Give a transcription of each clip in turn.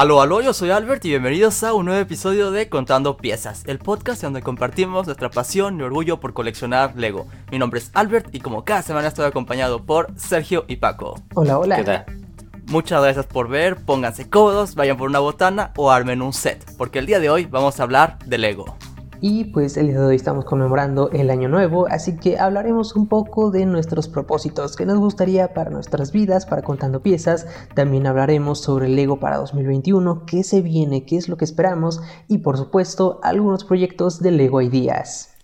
Aló, aló, yo soy Albert y bienvenidos a un nuevo episodio de Contando Piezas, el podcast donde compartimos nuestra pasión y orgullo por coleccionar Lego. Mi nombre es Albert y como cada semana estoy acompañado por Sergio y Paco. Hola, hola. ¿Qué tal? Muchas gracias por ver, pónganse cómodos, vayan por una botana o armen un set, porque el día de hoy vamos a hablar de Lego. Y pues el día de hoy estamos conmemorando el año nuevo, así que hablaremos un poco de nuestros propósitos que nos gustaría para nuestras vidas, para contando piezas. También hablaremos sobre el Lego para 2021, qué se viene, qué es lo que esperamos y por supuesto algunos proyectos de Lego Ideas.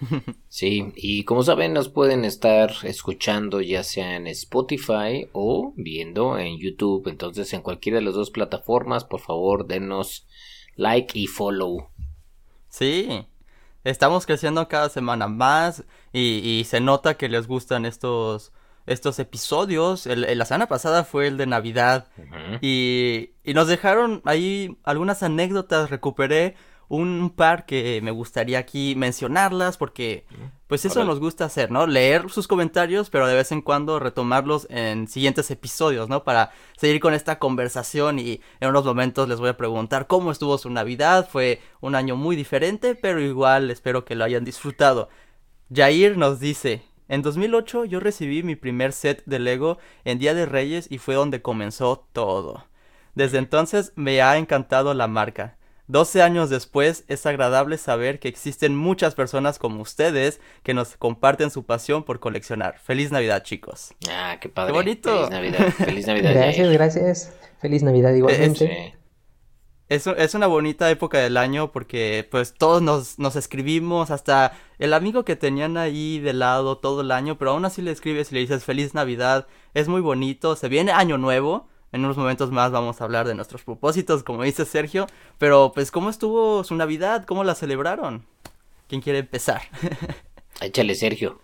Sí, y como saben nos pueden estar escuchando ya sea en Spotify o viendo en YouTube, entonces en cualquiera de las dos plataformas, por favor denos like y follow. Sí, estamos creciendo cada semana más y, se nota que les gustan estos, estos episodios. El, la semana pasada fue el de Navidad y, y nos dejaron ahí algunas anécdotas, recuperé un par que me gustaría aquí mencionarlas porque pues eso nos gusta hacer, ¿no? Leer sus comentarios, pero de vez en cuando retomarlos en siguientes episodios, ¿no? Para seguir con esta conversación y en unos momentos les voy a preguntar cómo estuvo su Navidad. Fue un año muy diferente, pero igual espero que lo hayan disfrutado. Jair nos dice, en 2008 yo recibí mi primer set de Lego en Día de Reyes y fue donde comenzó todo. Desde entonces me ha encantado la marca. 12 años después, es agradable saber que existen muchas personas como ustedes que nos comparten su pasión por coleccionar. Feliz Navidad, chicos. Ah, qué padre. Qué bonito. Feliz Navidad. Feliz Navidad. gracias, gracias. Feliz Navidad igualmente. Es, es, una bonita época del año porque pues todos nos, nos escribimos, hasta el amigo que tenían ahí de lado todo el año, pero aún así le escribes y le dices feliz Navidad, es muy bonito, se viene año nuevo, en unos momentos más vamos a hablar de nuestros propósitos, como dice Sergio. Pero pues, ¿cómo estuvo su Navidad? ¿Cómo la celebraron? ¿Quién quiere empezar? Échale, Sergio.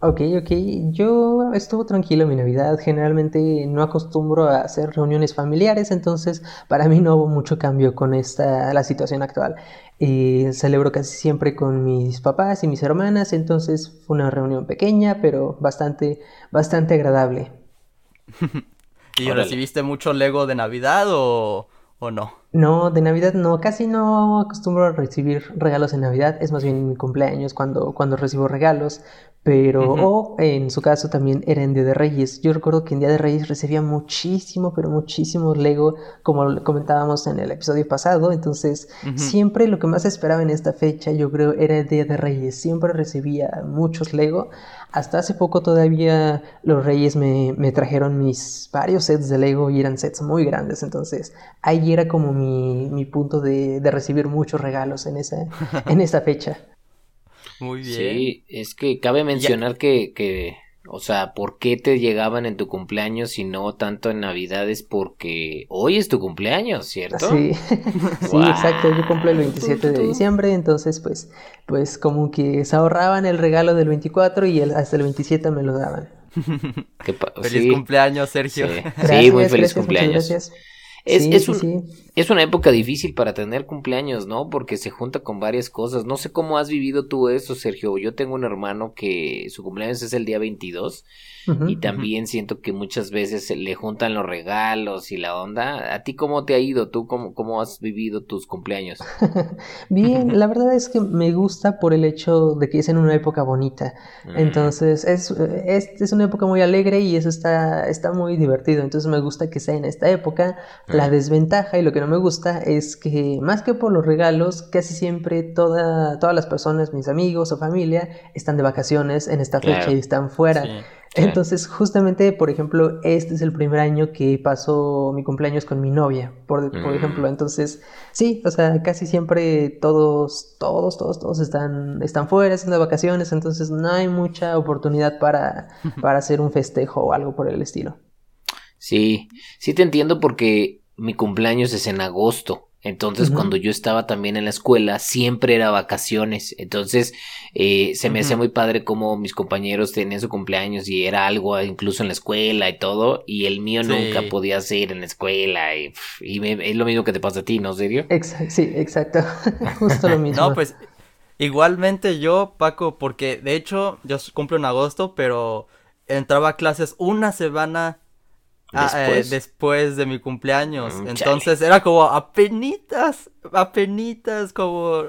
Ok, ok. Yo estuvo tranquilo mi Navidad. Generalmente no acostumbro a hacer reuniones familiares, entonces para mí no hubo mucho cambio con esta la situación actual. Eh, celebro casi siempre con mis papás y mis hermanas, entonces fue una reunión pequeña, pero bastante, bastante agradable. ¿Y recibiste mucho Lego de Navidad o, o no? No, de Navidad no, casi no acostumbro a recibir regalos en Navidad, es más bien mi cumpleaños cuando, cuando recibo regalos, pero o en su caso también era en Día de Reyes. Yo recuerdo que en Día de Reyes recibía muchísimo, pero muchísimo Lego, como comentábamos en el episodio pasado, entonces siempre lo que más esperaba en esta fecha, yo creo, era el Día de Reyes, siempre recibía muchos Lego. Hasta hace poco todavía los Reyes me, me trajeron mis varios sets de Lego y eran sets muy grandes, entonces ahí era como mi, punto de, recibir muchos regalos en esa, en esa fecha. Muy bien. Sí, es que cabe mencionar que, que, o sea, ¿por qué te llegaban en tu cumpleaños y no tanto en Navidades? Porque hoy es tu cumpleaños, ¿cierto? Sí, sí, exacto. Yo cumplo el 27 de diciembre, entonces pues, pues como que se ahorraban el regalo del 24 y el, hasta el 27 me lo daban. feliz cumpleaños, Sergio. Sí, muy feliz cumpleaños. Gracias. Es, es, es, una época difícil para tener cumpleaños, ¿no? Porque se junta con varias cosas. No sé cómo has vivido tú eso, Sergio. Yo tengo un hermano que su cumpleaños es el día 22 y también siento que muchas veces le juntan los regalos y la onda. ¿A ti cómo te ha ido? ¿Tú cómo, cómo has vivido tus cumpleaños? Bien, la verdad es que me gusta por el hecho de que es en una época bonita. Mm. Entonces, es, es, es, una época muy alegre y eso está, está muy divertido. Entonces, me gusta que sea en esta época. La mm. desventaja y lo que no me gusta es que, más que por los regalos, casi siempre toda, todas las personas, mis amigos o familia, están de vacaciones en esta fecha y están fuera. Entonces, justamente, por ejemplo, este es el primer año que pasó mi cumpleaños con mi novia, por, por mm. ejemplo. Entonces, sí, o sea, casi siempre todos, todos, todos, todos están, están fuera, están de vacaciones, entonces no hay mucha oportunidad para, para hacer un festejo o algo por el estilo. Sí, sí te entiendo porque mi cumpleaños es en agosto. Entonces, cuando yo estaba también en la escuela, siempre era vacaciones. Entonces, eh, se me hacía muy padre como mis compañeros tenían su cumpleaños y era algo incluso en la escuela y todo, y el mío nunca podía ser en la escuela. Y, es lo mismo que te pasa a ti, ¿no, serio? sí, exacto. Justo lo mismo. no, pues, igualmente yo, Paco, porque de hecho yo cumplo en agosto, pero entraba a clases una semana Ah, eh, ¿Después? de mi cumpleaños. Mm, Entonces era como apenitas, apenitas, como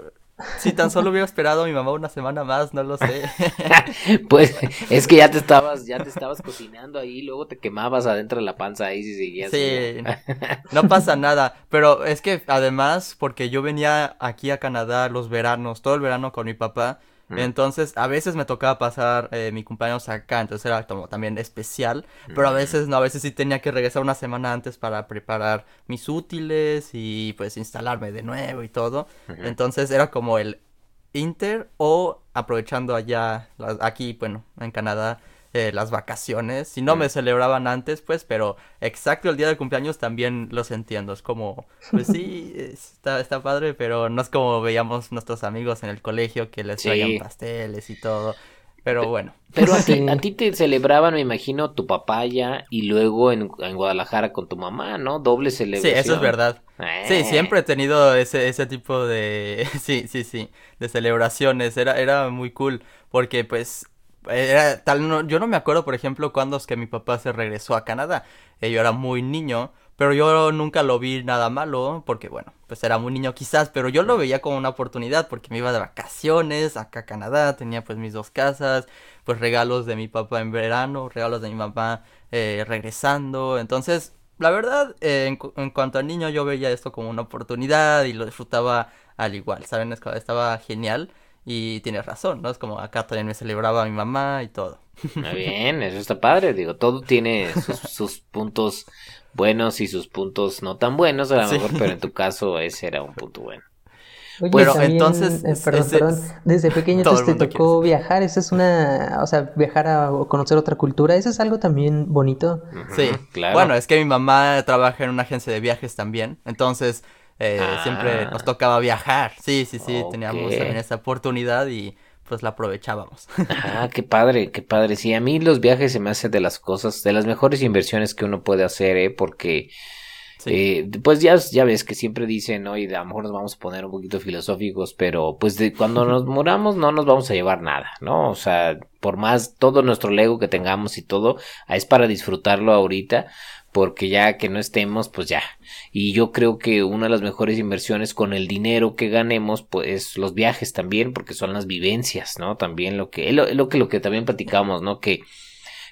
si tan solo hubiera esperado a mi mamá una semana más, no lo sé. pues es que ya te estabas, ya te estabas cocinando ahí, luego te quemabas adentro de la panza ahí si seguías. Sí, no pasa nada, pero es que además, porque yo venía aquí a Canadá los veranos, todo el verano con mi papá, entonces, a veces me tocaba pasar eh, mi cumpleaños acá, entonces era como también especial, pero a veces no, a veces sí tenía que regresar una semana antes para preparar mis útiles y pues instalarme de nuevo y todo. Entonces era como el Inter o aprovechando allá, aquí, bueno, en Canadá, eh, las vacaciones. Si no me celebraban antes, pues, pero exacto el día de cumpleaños también los entiendo. Es como, pues sí, está, está padre, pero no es como veíamos nuestros amigos en el colegio que les traían pasteles y todo. Pero bueno. Pero a ti, a ti, te celebraban, me imagino, tu papá ya y luego en, Guadalajara con tu mamá, ¿no? Doble celebración. Sí, eso es verdad. Sí, eh. siempre he tenido ese, ese tipo de, sí, sí, sí, de celebraciones. Era, era muy cool porque pues era tal, yo no me acuerdo, por ejemplo, cuando es que mi papá se regresó a Canadá. Eh, yo era muy niño, pero yo nunca lo vi nada malo, porque bueno, pues era muy niño quizás, pero yo lo veía como una oportunidad, porque me iba de vacaciones acá a Canadá, tenía pues mis dos casas, pues regalos de mi papá en verano, regalos de mi mamá eh, regresando, entonces, la verdad, eh, en, en, cuanto a niño yo veía esto como una oportunidad y lo disfrutaba al igual, ¿saben? Estaba genial. Y tienes razón, ¿no? Es como acá también me celebraba mi mamá y todo. Muy bien, eso está padre. Digo, todo tiene sus, puntos buenos y sus puntos no tan buenos, a lo mejor, pero en tu caso ese era un punto bueno. Oye, bueno, entonces, eh, perdón, perdón, desde pequeño te tocó viajar, eso es una, o sea, viajar a conocer otra cultura, eso es algo también bonito. Sí, claro. Bueno, es que mi mamá trabaja en una agencia de viajes también, entonces eh, siempre nos ah. tocaba viajar. Sí, sí, sí, teníamos también esa oportunidad y pues la aprovechábamos. Ah, qué padre, qué padre. Sí, a mí los viajes se me hacen de las cosas, de las mejores inversiones que uno puede hacer, ¿eh? Porque... Eh, pues ya, ya ves que siempre dicen, ¿no? Y a lo mejor nos vamos a poner un poquito filosóficos, pero pues de, cuando nos moramos no nos vamos a llevar nada, ¿no? O sea, por más todo nuestro Lego que tengamos y todo, es para disfrutarlo ahorita, porque ya que no estemos, pues ya. Y yo creo que una de las mejores inversiones con el dinero que ganemos, pues los viajes también, porque son las vivencias, ¿no? También lo que, lo, lo que, lo que también platicamos, ¿no? Que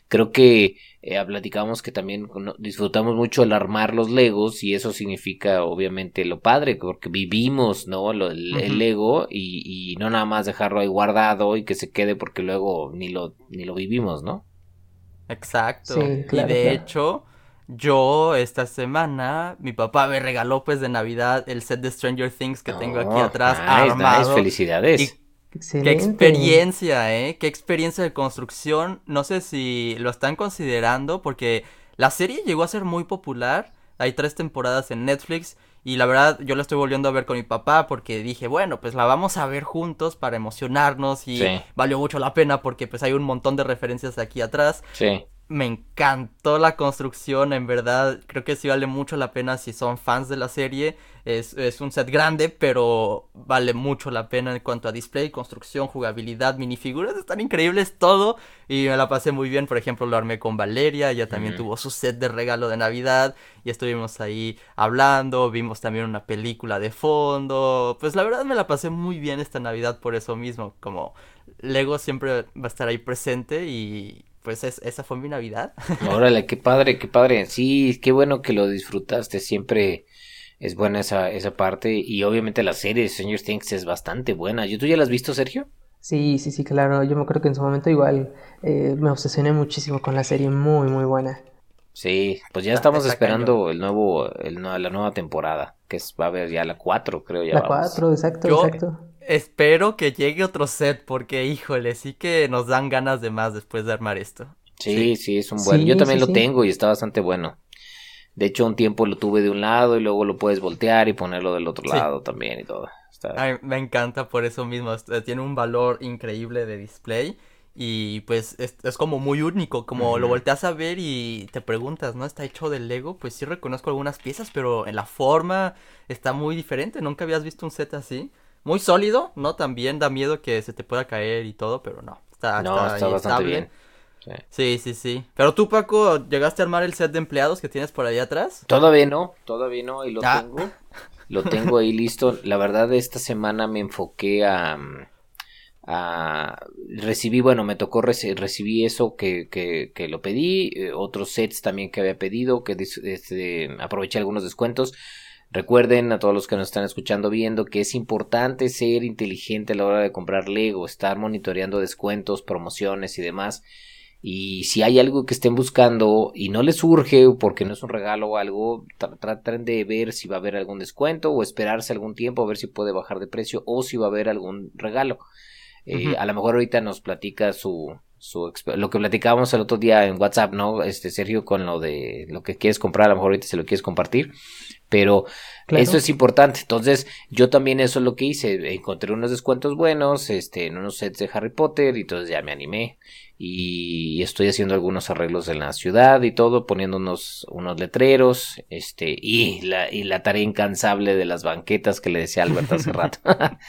creo que eh, platicamos que también disfrutamos mucho el armar los legos y eso significa obviamente lo padre porque vivimos no el, lego y, y, no nada más dejarlo ahí guardado y que se quede porque luego ni lo ni lo vivimos no exacto y de hecho yo esta semana, mi papá me regaló pues de Navidad el set de Stranger Things que tengo aquí oh, atrás armado. felicidades. qué experiencia, ¿eh? Qué experiencia de construcción. No sé si lo están considerando porque la serie llegó a ser muy popular. Hay tres temporadas en Netflix y la verdad yo la estoy volviendo a ver con mi papá porque dije, bueno, pues la vamos a ver juntos para emocionarnos y valió mucho la pena porque pues hay un montón de referencias aquí atrás. Sí me encantó la construcción, en verdad creo que sí vale mucho la pena si son fans de la serie. Es, un set grande, pero vale mucho la pena en cuanto a display, construcción, jugabilidad, minifiguras, están increíbles todo. Y me la pasé muy bien, por ejemplo lo armé con Valeria, ella también tuvo su set de regalo de Navidad y estuvimos ahí hablando, vimos también una película de fondo. Pues la verdad me la pasé muy bien esta Navidad por eso mismo, como Lego siempre va a estar ahí presente y, pues esa fue mi Navidad. Órale, qué padre, qué padre. Sí, qué bueno que lo disfrutaste. Siempre es buena esa, esa parte. Y obviamente la serie de Stranger Things es bastante buena. ¿Tú ya la has visto, Sergio? Sí, sí, sí, claro. Yo me acuerdo que en su momento igual eh, me obsesioné muchísimo con la serie. Muy, muy buena. Sí, pues ya estamos esperando el nuevo, el, la nueva temporada, que es, va a haber ya la 4, creo ya. La 4, exacto, exacto. Espero que llegue otro set porque, híjole, sí que nos dan ganas de más después de armar esto. Sí, sí, es un buen. Yo también lo tengo y está bastante bueno. De hecho, un tiempo lo tuve de un lado y luego lo puedes voltear y ponerlo del otro lado también y todo. me encanta por eso mismo. Tiene un valor increíble de display y pues es, como muy único. Como lo volteas a ver y te preguntas, ¿no? Está hecho de Lego. Pues sí reconozco algunas piezas, pero en la forma está muy diferente. Nunca habías visto un set así muy sólido, ¿no? También da miedo que se te pueda caer y todo, pero no. Está, no, está, bastante bien. Sí. sí, sí, Pero tú, Paco, ¿llegaste a armar el set de empleados que tienes por ahí atrás? Todavía no, todavía no, y lo ah. tengo. Lo tengo ahí listo. La verdad, esta semana me enfoqué a recibí, bueno, me tocó recibí eso que, que, lo pedí, eh, otros sets también que había pedido, que este, aproveché algunos descuentos. Recuerden a todos los que nos están escuchando viendo que es importante ser inteligente a la hora de comprar Lego, estar monitoreando descuentos, promociones y demás. Y si hay algo que estén buscando y no les surge porque no es un regalo o algo, traten de ver si va a haber algún descuento o esperarse algún tiempo a ver si puede bajar de precio o si va a haber algún regalo. Eh, a lo mejor ahorita nos platica su, su lo que platicábamos el otro día en WhatsApp, ¿no? Este Sergio con lo de lo que quieres comprar, a lo mejor ahorita se lo quieres compartir, pero eso es importante. Entonces, yo también eso es lo que hice, encontré unos descuentos buenos, este, en unos sets de Harry Potter y entonces ya me animé. Y estoy haciendo algunos arreglos en la ciudad y todo, poniendo unos, unos letreros, este, y la, y la tarea incansable de las banquetas que le decía Alberto hace rato.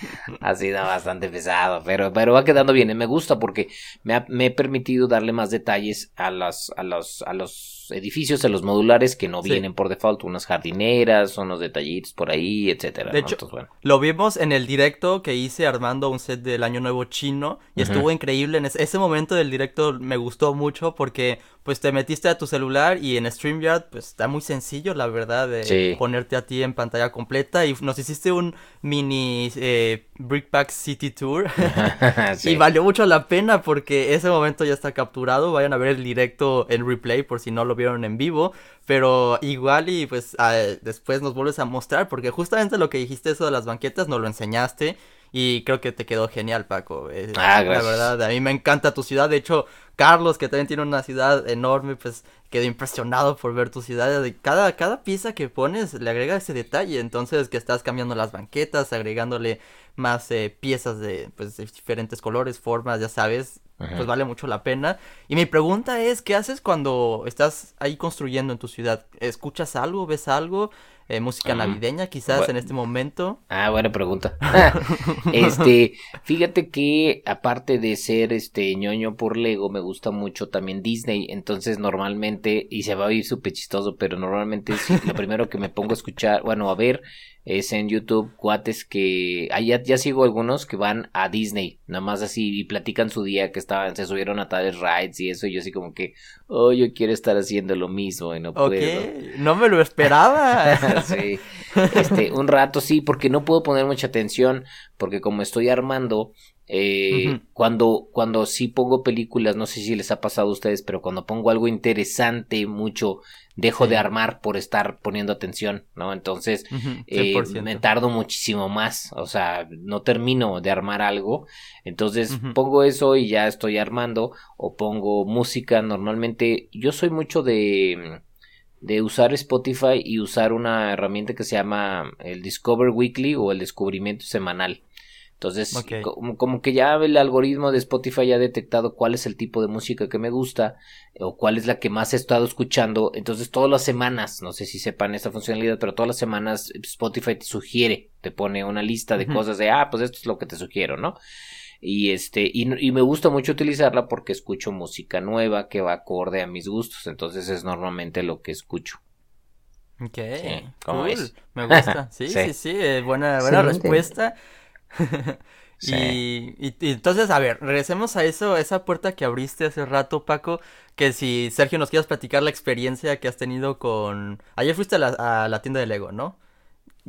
ha sido bastante pesado, pero, pero va quedando bien, me gusta porque me, ha, me he permitido darle más detalles a las, a los, a los edificios, a los modulares que no vienen por default, unas jardineras, unos detallitos por ahí, etcétera. De hecho, lo vimos en el directo que hice armando un set del Año Nuevo chino y estuvo increíble. En ese, momento del directo me gustó mucho porque pues te metiste a tu celular y en StreamYard pues está muy sencillo la verdad de ponerte a ti en pantalla completa. Y nos hiciste un mini eh, Brickpack City Tour. Y valió mucho la pena porque ese momento ya está capturado. Vayan a ver el directo en replay por si no lo vieron en vivo pero igual y pues después nos vuelves a mostrar porque justamente lo que dijiste eso de las banquetas nos lo enseñaste y creo que te quedó genial, Paco. Eh, ah, la verdad, a mí me encanta tu ciudad. De hecho, Carlos, que también tiene una ciudad enorme, pues quedó impresionado por ver tu ciudad. Cada, cada pieza que pones le agrega ese detalle. Entonces, que estás cambiando las banquetas, agregándole más eh, piezas de, pues, de diferentes colores, formas, ya sabes. Pues vale mucho la pena. Y mi pregunta es, ¿qué haces cuando estás ahí construyendo en tu ciudad? ¿Escuchas algo? ¿Ves algo? Eh, música navideña quizás en este momento. Ah, buena pregunta. este, fíjate que aparte de ser este ñoño por Lego, me gusta mucho también Disney, entonces normalmente, y se va a oír súper chistoso, pero normalmente lo primero que me pongo a escuchar, bueno, a ver, es en YouTube cuates que allá ya sigo algunos que van a Disney, nada más así y platican su día que estaban, se subieron a tales rides y eso y yo así como que, oh, yo quiero estar haciendo lo mismo y no puedo. No me lo esperaba. sí. Este, un rato sí, porque no puedo poner mucha atención porque como estoy armando eh, cuando, cuando sí pongo películas, no sé si les ha pasado a ustedes, pero cuando pongo algo interesante mucho, dejo de armar por estar poniendo atención, ¿no? Entonces, eh, me tardo muchísimo más, o sea, no termino de armar algo, entonces pongo eso y ya estoy armando, o pongo música, normalmente yo soy mucho de de usar Spotify y usar una herramienta que se llama el Discover Weekly o el descubrimiento semanal. Entonces, como, que ya el algoritmo de Spotify ha detectado cuál es el tipo de música que me gusta o cuál es la que más he estado escuchando. Entonces, todas las semanas, no sé si sepan esta funcionalidad, pero todas las semanas Spotify te sugiere, te pone una lista de cosas de, ah, pues esto es lo que te sugiero, ¿no? Y este, y, me gusta mucho utilizarla porque escucho música nueva que va acorde a mis gustos. Entonces, es normalmente lo que escucho. Ok, Me gusta. Sí, sí, sí, eh, buena, buena respuesta. y, y, entonces, a ver, regresemos a eso, a esa puerta que abriste hace rato, Paco. Que si, Sergio, nos quieres platicar la experiencia que has tenido con... Ayer fuiste a la, a la tienda de Lego, ¿no?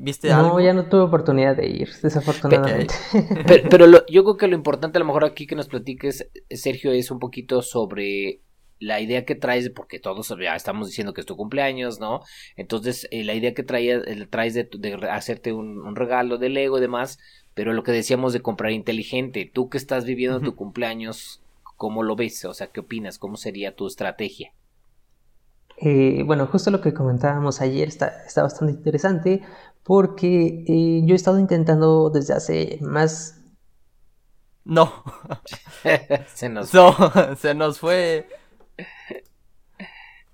¿Viste no, ya no tuve oportunidad de ir, desafortunadamente. Pero, yo creo que lo importante a lo mejor aquí que nos platiques, Sergio, es un poquito sobre la idea que traes, porque todos ya estamos diciendo que es tu cumpleaños, ¿no? Entonces, eh, la idea que traías, traes de, hacerte un, un, regalo de Lego y demás, pero lo que decíamos de comprar inteligente, tú que estás viviendo tu cumpleaños, ¿cómo lo ves? O sea, ¿qué opinas? ¿Cómo sería tu estrategia? Eh, bueno, justo lo que comentábamos ayer está, está bastante interesante porque eh, yo he estado intentando desde hace más... No. se nos no, se nos fue.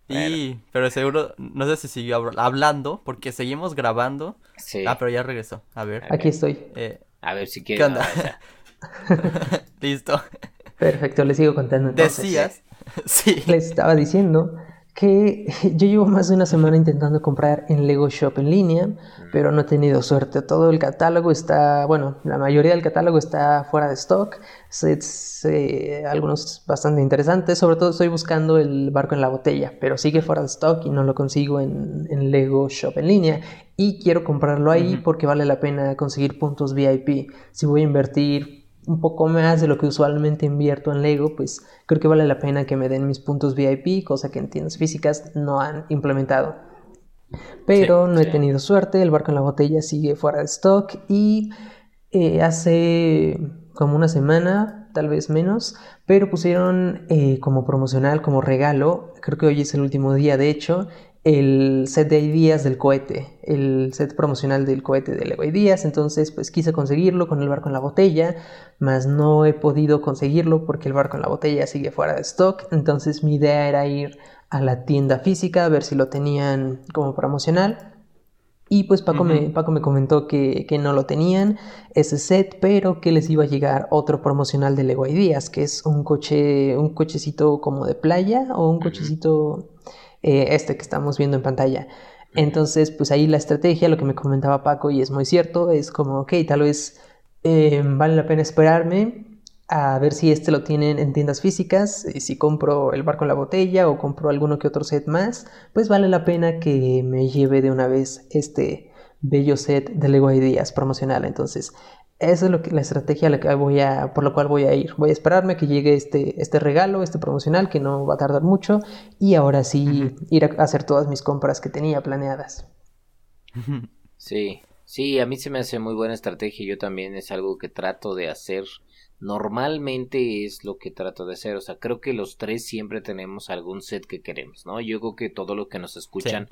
Y, pero seguro, no sé si siguió hablando, porque seguimos grabando. Sí. Ah, pero ya regresó. A ver. Aquí estoy. Eh, a ver si quieres. Listo. Perfecto, le sigo contando Decías. sí. les estaba diciendo que yo llevo más de una semana intentando comprar en Lego Shop en línea, pero no he tenido suerte. Todo el catálogo está, bueno, la mayoría del catálogo está fuera de stock. Sets, eh, algunos bastante interesantes. Sobre todo estoy buscando el barco en la botella, pero sigue fuera de stock y no lo consigo en, Lego Shop en línea. Y quiero comprarlo ahí porque vale la pena conseguir puntos VIP. Si voy a invertir un poco más de lo que usualmente invierto en Lego, pues creo que vale la pena que me den mis puntos VIP, cosa que en tiendas físicas no han implementado. Pero no he tenido suerte, el barco en la botella sigue fuera de stock y eh, hace como una semana, tal vez menos, pero pusieron eh, como promocional, como regalo, creo que hoy es el último día de hecho, el set de ideas del cohete, el set promocional del cohete de Lego Ideas, entonces pues quise conseguirlo con el barco en la botella, mas no he podido conseguirlo porque el barco en la botella sigue fuera de stock, entonces mi idea era ir a la tienda física a ver si lo tenían como promocional. Y pues Paco, me, Paco me comentó que, no lo tenían ese set, pero que les iba a llegar otro promocional de Lego Ideas, que es un coche, un cochecito como de playa o un cochecito eh, este que estamos viendo en pantalla. Entonces, pues ahí la estrategia, lo que me comentaba Paco, y es muy cierto, es como, ok, tal vez eh, vale la pena esperarme a ver si este lo tienen en tiendas físicas, y si compro el barco en la botella o compro alguno que otro set más, pues vale la pena que me lleve de una vez este bello set de Lego Ideas promocional. Entonces, esa es lo que, la estrategia la que voy a, por la cual voy a ir. Voy a esperarme que llegue este, este regalo, este promocional, que no va a tardar mucho, y ahora sí ir a hacer todas mis compras que tenía planeadas. Sí, sí, a mí se me hace muy buena estrategia. Yo también es algo que trato de hacer. Normalmente es lo que trato de hacer. O sea, creo que los tres siempre tenemos algún set que queremos, ¿no? Yo creo que todo lo que nos escuchan,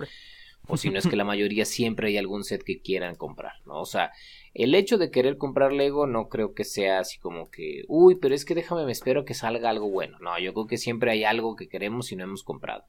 o si no es que la mayoría siempre hay algún set que quieran comprar, ¿no? O sea, el hecho de querer comprar Lego no creo que sea así como que, uy, pero es que déjame, me espero que salga algo bueno. No, yo creo que siempre hay algo que queremos y no hemos comprado.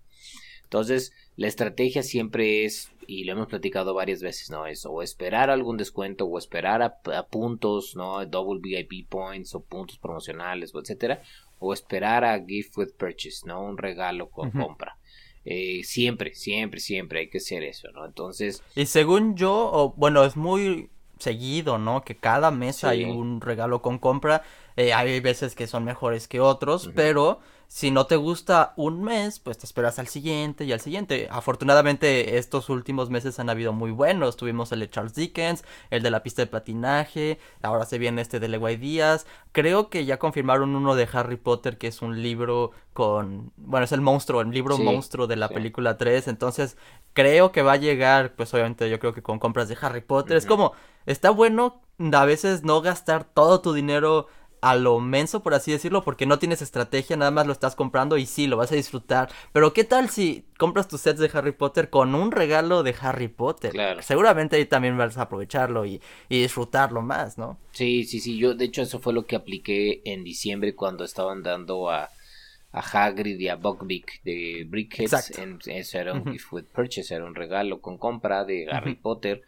Entonces, la estrategia siempre es, y lo hemos platicado varias veces, ¿no? Es o esperar algún descuento o esperar a, puntos, ¿no? Double VIP points o puntos promocionales o etcétera. O esperar a gift with purchase, ¿no? Un regalo con compra. Eh, siempre, siempre, siempre hay que hacer eso, ¿no? Entonces... Y según yo, bueno, es muy seguido, ¿no? Que cada mes hay un regalo con compra. Eh, hay veces que son mejores que otros, pero si no te gusta un mes, pues te esperas al siguiente y al siguiente. Afortunadamente estos últimos meses han habido muy buenos. Tuvimos el de Charles Dickens, el de la pista de patinaje, ahora se viene este de Leguay Díaz. Creo que ya confirmaron uno de Harry Potter que es un libro con... Bueno, es el monstruo, el libro monstruo de la película 3. Entonces creo que va a llegar, pues obviamente yo creo que con compras de Harry Potter. Es como, está bueno a veces no gastar todo tu dinero a lo menso, por así decirlo, porque no tienes estrategia, nada más lo estás comprando y sí, lo vas a disfrutar. Pero ¿qué tal si compras tus sets de Harry Potter con un regalo de Harry Potter? Claro. Seguramente ahí también vas a aprovecharlo y, disfrutarlo más, ¿no? Sí, sí, sí, yo de hecho eso fue lo que apliqué en diciembre cuando estaban dando a, a Hagrid y a Buckbeak de Brickheads. En, eso era un gift with purchase, era un regalo con compra de Harry Potter.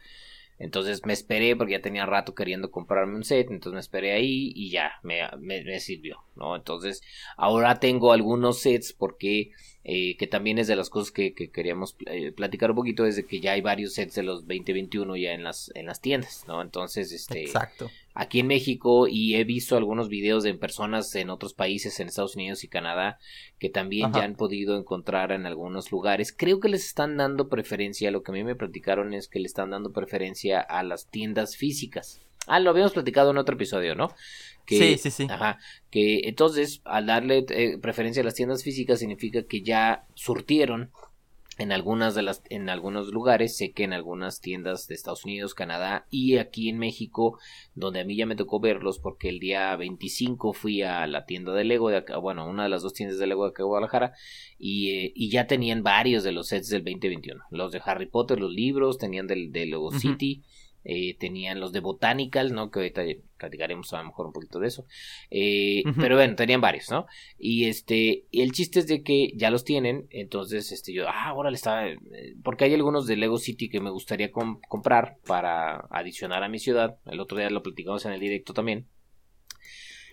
Entonces me esperé porque ya tenía rato queriendo comprarme un set, entonces me esperé ahí y ya me, me, sirvió, ¿no? Entonces ahora tengo algunos sets porque eh, que también es de las cosas que, queríamos eh, platicar un poquito desde que ya hay varios sets de los 2021 ya en las, en las tiendas, ¿no? Entonces, este... Exacto. Aquí en México y he visto algunos videos de personas en otros países, en Estados Unidos y Canadá, que también ya han podido encontrar en algunos lugares. Creo que les están dando preferencia, lo que a mí me platicaron es que le están dando preferencia a las tiendas físicas. Ah, lo habíamos platicado en otro episodio, ¿no? sí, sí, sí. Ajá. Que entonces, al darle eh, preferencia a las tiendas físicas, significa que ya surtieron en algunas de las en algunos lugares sé que en algunas tiendas de Estados Unidos Canadá y aquí en México donde a mí ya me tocó verlos porque el día 25 fui a la tienda de Lego de acá bueno una de las dos tiendas de Lego de acá de Guadalajara y, eh, y ya tenían varios de los sets del 2021 los de Harry Potter los libros tenían del de Lego City eh, tenían los de Botanical, ¿no? Que ahorita platicaremos a lo mejor un poquito de eso. Eh, pero bueno, tenían varios, ¿no? Y este, el chiste es de que ya los tienen, entonces este yo, ah, ahora le estaba, eh, porque hay algunos de Lego City que me gustaría comprar para adicionar a mi ciudad. El otro día lo platicamos en el directo también.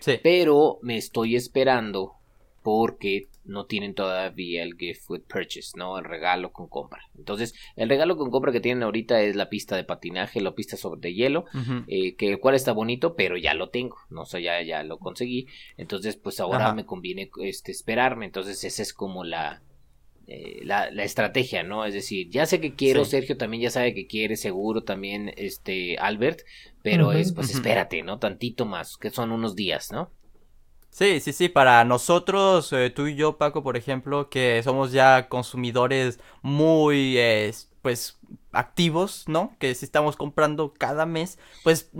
Sí. Pero me estoy esperando porque no tienen todavía el gift with purchase, ¿no? El regalo con compra. Entonces, el regalo con compra que tienen ahorita es la pista de patinaje, la pista sobre hielo, eh, que el cual está bonito, pero ya lo tengo, no sé, ya, ya lo conseguí. Entonces, pues ahora me conviene este, esperarme. Entonces, esa es como la, eh, la, la, estrategia, ¿no? Es decir, ya sé que quiero, Sergio también ya sabe que quiere, seguro también, este, Albert, pero es, pues espérate, ¿no? Tantito más, que son unos días, ¿no? Sí, sí, sí, para nosotros, eh, tú y yo, Paco, por ejemplo, que somos ya consumidores muy, eh, pues, activos, ¿no? Que si estamos comprando cada mes, pues,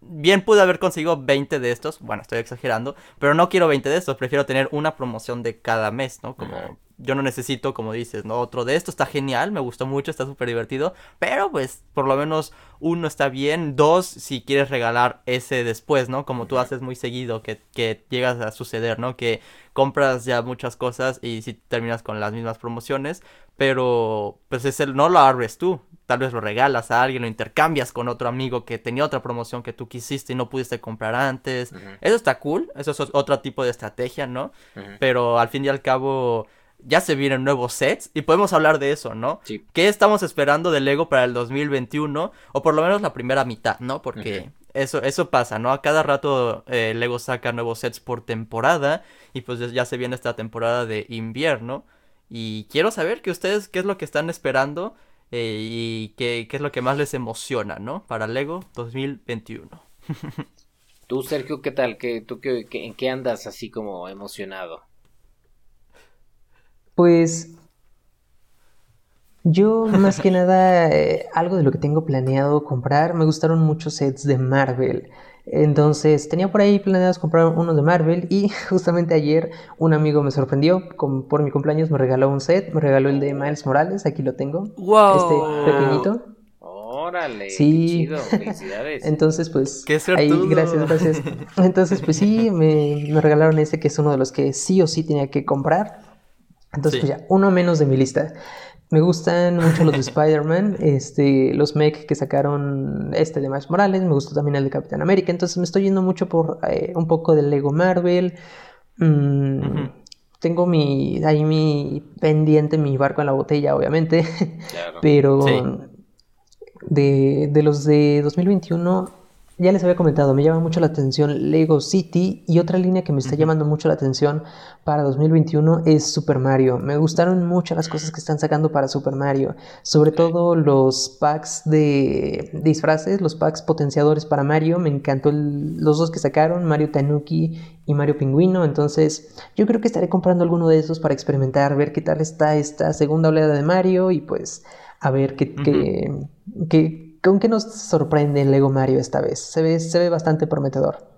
bien pude haber conseguido 20 de estos, bueno, estoy exagerando, pero no quiero 20 de estos, prefiero tener una promoción de cada mes, ¿no? Como yo no necesito, como dices, ¿no? Otro de esto está genial, me gustó mucho, está súper divertido, pero pues por lo menos uno está bien, dos si quieres regalar ese después, ¿no? Como tú haces muy seguido, que, que llegas a suceder, ¿no? Que compras ya muchas cosas y si terminas con las mismas promociones, pero pues es el, no lo abres tú, tal vez lo regalas a alguien, lo intercambias con otro amigo que tenía otra promoción que tú quisiste y no pudiste comprar antes. Eso está cool, eso es otro tipo de estrategia, ¿no? Pero al fin y al cabo ya se vienen nuevos sets y podemos hablar de eso, ¿no? Sí. ¿Qué estamos esperando de Lego para el 2021? O por lo menos la primera mitad, ¿no? Porque eso, eso pasa, ¿no? A cada rato eh, Lego saca nuevos sets por temporada y pues ya se viene esta temporada de invierno. Y quiero saber que ustedes qué es lo que están esperando eh, y qué, qué, es lo que más les emociona, ¿no? Para Lego 2021. Tú, Sergio, ¿qué tal? ¿Qué, ¿Tú qué, en qué andas así como emocionado? Pues yo más que nada, eh, algo de lo que tengo planeado comprar, me gustaron muchos sets de Marvel. Entonces tenía por ahí planeados comprar uno de Marvel y justamente ayer un amigo me sorprendió, por mi cumpleaños me regaló un set, me regaló el de Miles Morales, aquí lo tengo, este pequeñito. Órale, sí. chido, felicidades. Entonces, pues, Qué ahí, gracias, gracias. Entonces, pues sí, me, me regalaron ese que es uno de los que sí o sí tenía que comprar. Entonces, pues ya, uno menos de mi lista. Me gustan mucho los de Spider-Man, este, los mech que sacaron este de Miles Morales, me gustó también el de Capitán América, entonces me estoy yendo mucho por eh, un poco de Lego Marvel. Mm, tengo mi, ahí mi pendiente, mi barco en la botella, obviamente, pero de, de los de 2021 ya les había comentado, me llama mucho la atención Lego City y otra línea que me está llamando mucho la atención para 2021 es Super Mario. Me gustaron mucho las cosas que están sacando para Super Mario, sobre todo los packs de disfraces, los packs potenciadores para Mario. Me encantó los dos que sacaron, Mario Tanuki y Mario Pingüino. Entonces, yo creo que estaré comprando alguno de esos para experimentar, ver qué tal está esta segunda oleada de Mario y pues a ver qué, qué ¿Con qué nos sorprende el Lego Mario esta vez? Se ve, se ve bastante prometedor.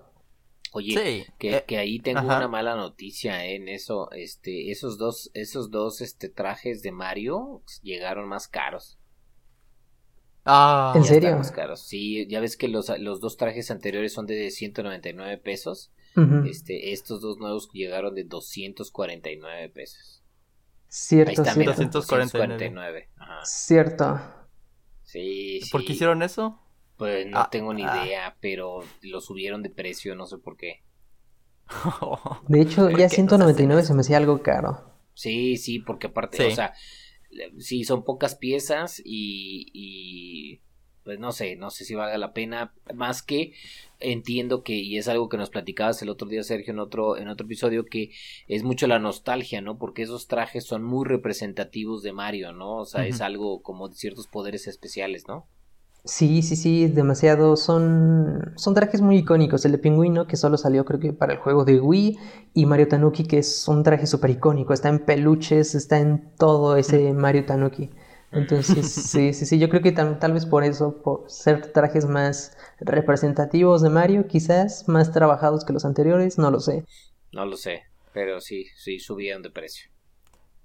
Oye, que, eh, que, ahí tengo una mala noticia ¿eh? en eso, este, esos dos, esos dos, este, trajes de Mario llegaron más caros. Ah, ¿en serio? Más caros. Sí, ya ves que los, los dos trajes anteriores son de 199 pesos. Este, estos dos nuevos llegaron de 249 pesos. Cierto, Ahí 249. Cierto. Sí, ¿Por qué hicieron eso? Pues no ah, tengo ni ah. idea, pero lo subieron de precio, no sé por qué. De hecho, ya 199 se me hacía algo caro. Sí, sí, porque aparte, o sea, sí, son pocas piezas y, y pues no sé, no sé si valga la pena, más que entiendo que, y es algo que nos platicabas el otro día, Sergio, en otro, en otro episodio, que es mucho la nostalgia, ¿no? Porque esos trajes son muy representativos de Mario, ¿no? O sea, es algo como de ciertos poderes especiales, ¿no? Sí, sí, sí, demasiado. Son, son trajes muy icónicos. El de Pingüino, que solo salió creo que para el juego de Wii, y Mario Tanuki, que es un traje súper icónico. Está en peluches, está en todo ese Mario Tanuki. Entonces, sí, sí, sí, yo creo que tal, vez por eso, por ser trajes más representativos de Mario, quizás más trabajados que los anteriores, no lo sé. No lo sé, pero sí, sí subieron de precio.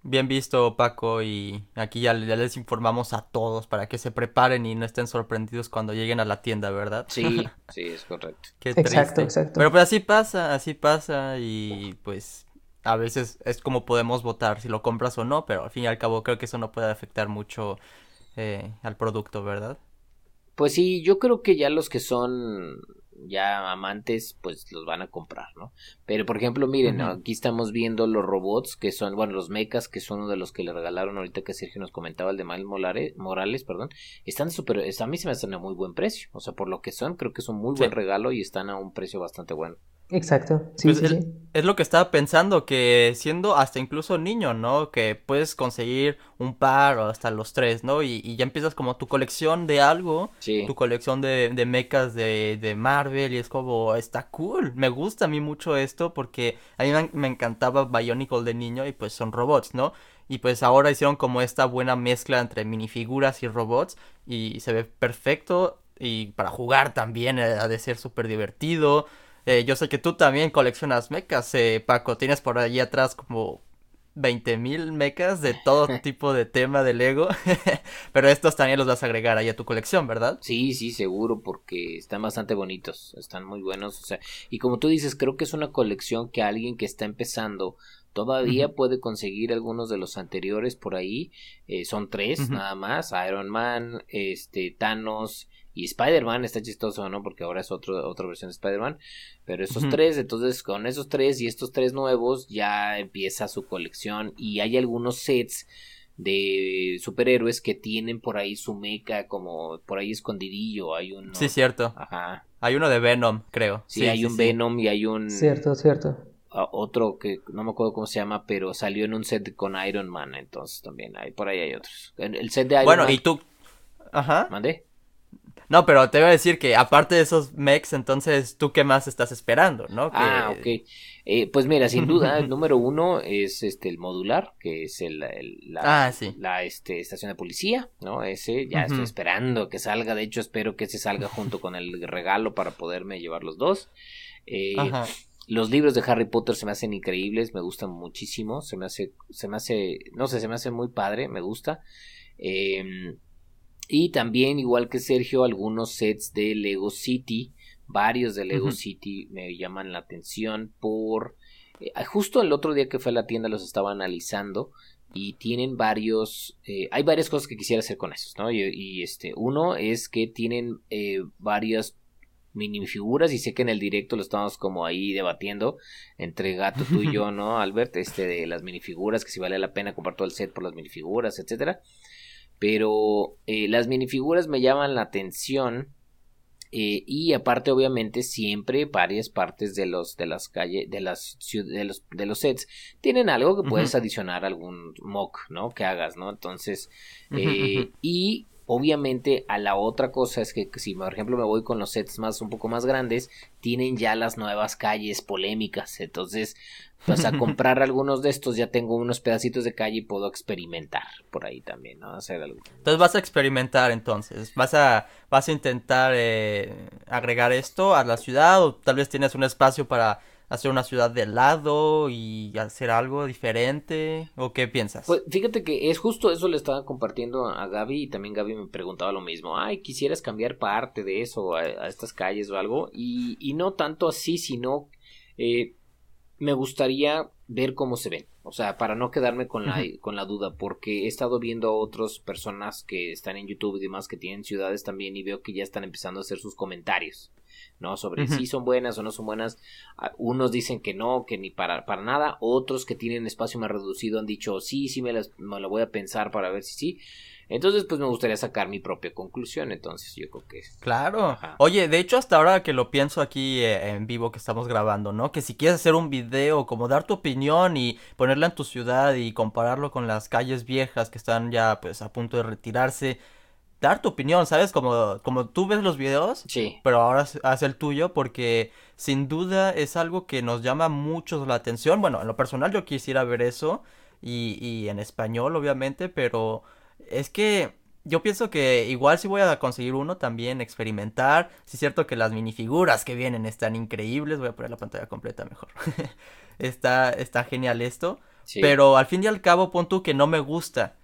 Bien visto, Paco, y aquí ya, les informamos a todos para que se preparen y no estén sorprendidos cuando lleguen a la tienda, ¿verdad? Sí, sí, es correcto. Qué exacto, exacto. Pero pues así pasa, así pasa y pues a veces es como podemos votar si lo compras o no, pero al fin y al cabo creo que eso no puede afectar mucho eh, al producto, ¿verdad? Pues sí, yo creo que ya los que son ya amantes, pues los van a comprar, ¿no? Pero por ejemplo, miren, aquí estamos viendo los robots que son, bueno, los mechas, que son uno de los que le regalaron ahorita que Sergio nos comentaba, el de Morales, Morales perdón, están súper, a mí se me hacen a muy buen precio, o sea, por lo que son, creo que es un muy buen regalo y están a un precio bastante bueno. Exacto, sí, pues sí, es, lo que estaba pensando, que siendo hasta incluso niño, ¿no? Que puedes conseguir un par o hasta los tres, ¿no? Y, ya empiezas como tu colección de algo, tu colección de, de mechas de, de, Marvel y es como, está cool, me gusta a mí mucho esto porque a mí me, me encantaba Bionicle de niño y pues son robots, ¿no? Y pues ahora hicieron como esta buena mezcla entre minifiguras y robots y se ve perfecto y para jugar también ha de ser súper divertido. Eh, yo sé que tú también coleccionas mechas, eh, Paco. Tienes por allí atrás como 20.000 mil mechas de todo tipo de tema de Lego. Pero estos también los vas a agregar ahí a tu colección, ¿verdad? Sí, sí, seguro, porque están bastante bonitos. Están muy buenos. O sea, y como tú dices, creo que es una colección que alguien que está empezando todavía puede conseguir algunos de los anteriores por ahí. Eh, son tres nada más: Iron Man, este, Thanos y Spider-Man está chistoso, ¿no? Porque ahora es otro, otra versión de Spider-Man. Pero esos tres, entonces con esos tres y estos tres nuevos ya empieza su colección. Y hay algunos sets de superhéroes que tienen por ahí su meca como por ahí escondidillo. Hay uno. Sí, cierto. Ajá. Hay uno de Venom, creo. Sí, hay un Venom y hay un. Cierto, cierto. Otro que no me acuerdo cómo se llama, pero salió en un set con Iron Man, entonces también hay, por ahí hay otros. El set de Iron bueno, y tú. Ajá. ¿Mandé? No, pero te voy a decir que aparte de esos mechs, entonces, ¿tú qué más estás esperando, no? Ah, ok. Eh, pues mira, sin duda, el número uno es este el modular, que es el, la, ah, la este, estación de policía, ¿no? Ese ya estoy esperando que salga. De hecho, espero que se salga junto con el regalo para poderme llevar los dos. Eh, los libros de Harry Potter se me hacen increíbles, me gustan muchísimo. Se me hace, se me hace, no sé, se me hace muy padre, me gusta. Eh, y también, igual que Sergio, algunos sets de Lego City, varios de Lego City me llaman la atención por... Eh, justo el otro día que fue a la tienda los estaba analizando y tienen varios... Eh, hay varias cosas que quisiera hacer con esos, ¿no? Y, este, uno es que tienen eh, varias minifiguras y sé que en el directo lo estamos como ahí debatiendo entre gato tú y yo, ¿no, Albert? Este de las minifiguras, que si vale la pena comprar todo el set por las minifiguras, etcétera. Pero eh, las minifiguras me llaman la atención. Eh, y aparte, obviamente, siempre varias partes de los de las calles, de las de los, de los sets tienen algo que puedes adicionar algún mock, ¿no? Que hagas, ¿no? Entonces, eh, y Obviamente, a la otra cosa es que si por ejemplo me voy con los sets más un poco más grandes, tienen ya las nuevas calles polémicas. Entonces, pues a comprar algunos de estos ya tengo unos pedacitos de calle y puedo experimentar por ahí también, ¿no? Hacer algo. Entonces vas a experimentar entonces, vas a vas a intentar eh, agregar esto a la ciudad o tal vez tienes un espacio para hacer una ciudad de lado y hacer algo diferente? ¿O qué piensas? Pues fíjate que es justo eso le estaba compartiendo a Gaby y también Gaby me preguntaba lo mismo. Ay, quisieras cambiar parte de eso a, estas calles o algo. Y, y, no tanto así, sino eh, me gustaría ver cómo se ven. O sea, para no quedarme con la, con la duda, porque he estado viendo a otras personas que están en YouTube y demás que tienen ciudades también y veo que ya están empezando a hacer sus comentarios. ¿No? Sobre si son buenas o no son buenas. Ah, unos dicen que no, que ni para, para nada. Otros que tienen espacio más reducido han dicho sí, sí me, me lo voy a pensar para ver si sí. Entonces, pues me gustaría sacar mi propia conclusión. Entonces, yo creo que es. Claro. Oye, de hecho, hasta ahora que lo pienso aquí eh, en vivo que estamos grabando, ¿no? Que si quieres hacer un video, como dar tu opinión y ponerla en tu ciudad y compararlo con las calles viejas que están ya, pues, a punto de retirarse dar tu opinión, ¿sabes? Como, como tú ves los videos, sí. pero ahora haz el tuyo porque sin duda es algo que nos llama mucho la atención. Bueno, en lo personal yo quisiera ver eso y, y en español obviamente, pero es que yo pienso que igual si voy a conseguir uno también experimentar. Si es cierto que las minifiguras que vienen están increíbles, voy a poner la pantalla completa mejor. está, está genial esto. Pero al fin y al cabo, pon tú que no me gusta.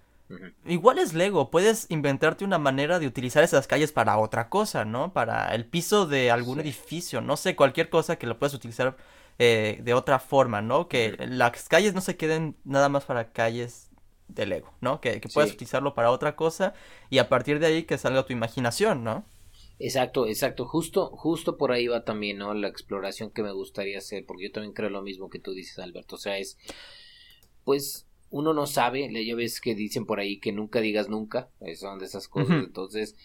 Igual es Lego, puedes inventarte una manera de utilizar esas calles para otra cosa, ¿no? Para el piso de algún edificio, no sé, cualquier cosa que lo puedas utilizar eh, de otra forma, ¿no? Que las calles no se queden nada más para calles de Lego, ¿no? Que, puedas utilizarlo para otra cosa y a partir de ahí que salga tu imaginación, ¿no? Exacto, exacto. Justo, justo por ahí va también, ¿no? La exploración que me gustaría hacer, porque yo también creo lo mismo que tú dices, Alberto. O sea, es, pues, uno no sabe, ya ves que dicen por ahí que nunca digas nunca, son de esas cosas. Entonces,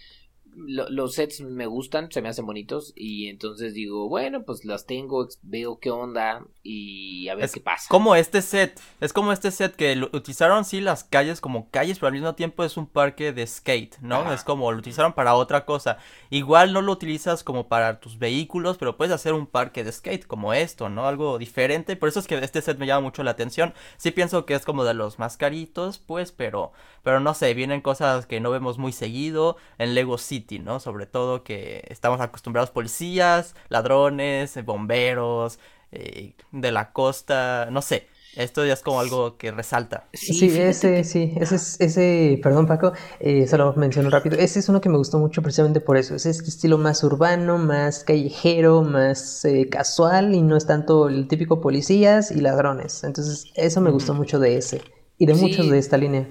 los sets me gustan, se me hacen bonitos y entonces digo, bueno, pues las tengo, veo qué onda y a ver qué pasa. Como este set, es como este set que utilizaron sí las calles como calles, pero al mismo tiempo es un parque de skate, ¿no? Es como lo utilizaron para otra cosa. Igual no lo utilizas como para tus vehículos, pero puedes hacer un parque de skate como esto, ¿no? Algo diferente. Por eso es que este set me llama mucho la atención. Sí pienso que es como de los más caritos, pues, pero pero no sé, vienen cosas que no vemos muy seguido en Lego City, ¿no? Sobre todo que estamos acostumbrados policías, ladrones, bomberos, eh, de la costa, no sé. Esto ya es como algo que resalta. Sí, ese, sí, ese, ese, perdón Paco, eh, solo menciono rápido, ese es uno que me gustó mucho precisamente por eso, es este estilo más urbano, más callejero, más eh, casual y no es tanto el típico policías y ladrones, entonces eso me gustó mucho de ese y de muchos de esta línea.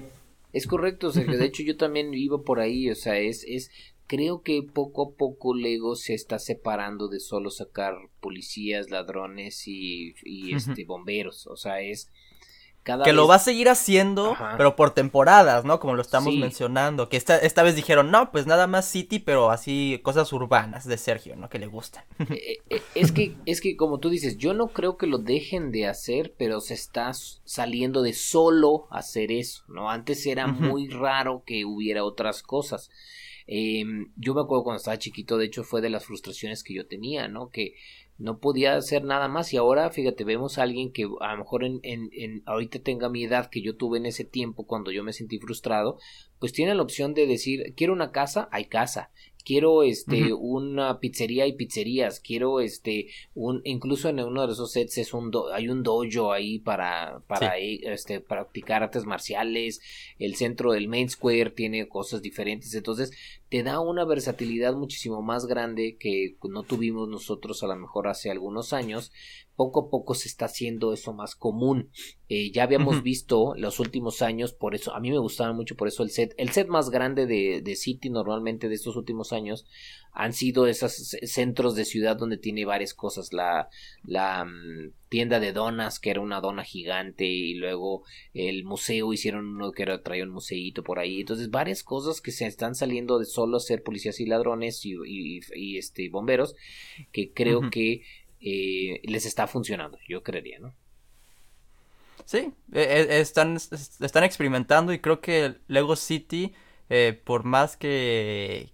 Es correcto, Sergio. De hecho, yo también iba por ahí. O sea, es, es, creo que poco a poco Lego se está separando de solo sacar policías, ladrones y, y este, bomberos. O sea, es, que lo va a seguir haciendo, pero por temporadas, ¿no? Como lo estamos mencionando. Que esta, esta vez dijeron, no, pues nada más City, pero así cosas urbanas de Sergio, ¿no? Que le gustan. Eh, eh, es, que, es que, como tú dices, yo no creo que lo dejen de hacer, pero se está saliendo de solo hacer eso, ¿no? Antes era muy raro que hubiera otras cosas. Em, yo me acuerdo cuando estaba chiquito, de hecho fue de las frustraciones que yo tenía, ¿no? Que no podía hacer nada más y ahora fíjate vemos a alguien que a lo mejor en, en, en, ahorita tenga mi edad que yo tuve en ese tiempo cuando yo me sentí frustrado pues tiene la opción de decir quiero una casa hay casa quiero este una pizzería y pizzerías. Quiero este un incluso en uno de esos sets es un hay un dojo ahí para para este practicar artes marciales. El centro del main square tiene cosas diferentes. Entonces te da una versatilidad muchísimo más grande que no tuvimos nosotros a lo mejor hace algunos años poco a poco se está haciendo eso más común. Eh, ya habíamos visto los últimos años, por eso, a mí me gustaba mucho por eso el set. El set más grande de, de City normalmente de estos últimos años han sido esos centros de ciudad donde tiene varias cosas. La, la mm, tienda de donas, que era una dona gigante, y luego el museo hicieron uno que era, traía un museíto por ahí. Entonces, varias cosas que se están saliendo de solo ser policías y ladrones y, y, este bomberos, que creo que eh, les está funcionando, yo creería, ¿no? Sí, e, e, están, están experimentando y creo que Lego City, eh, por más que,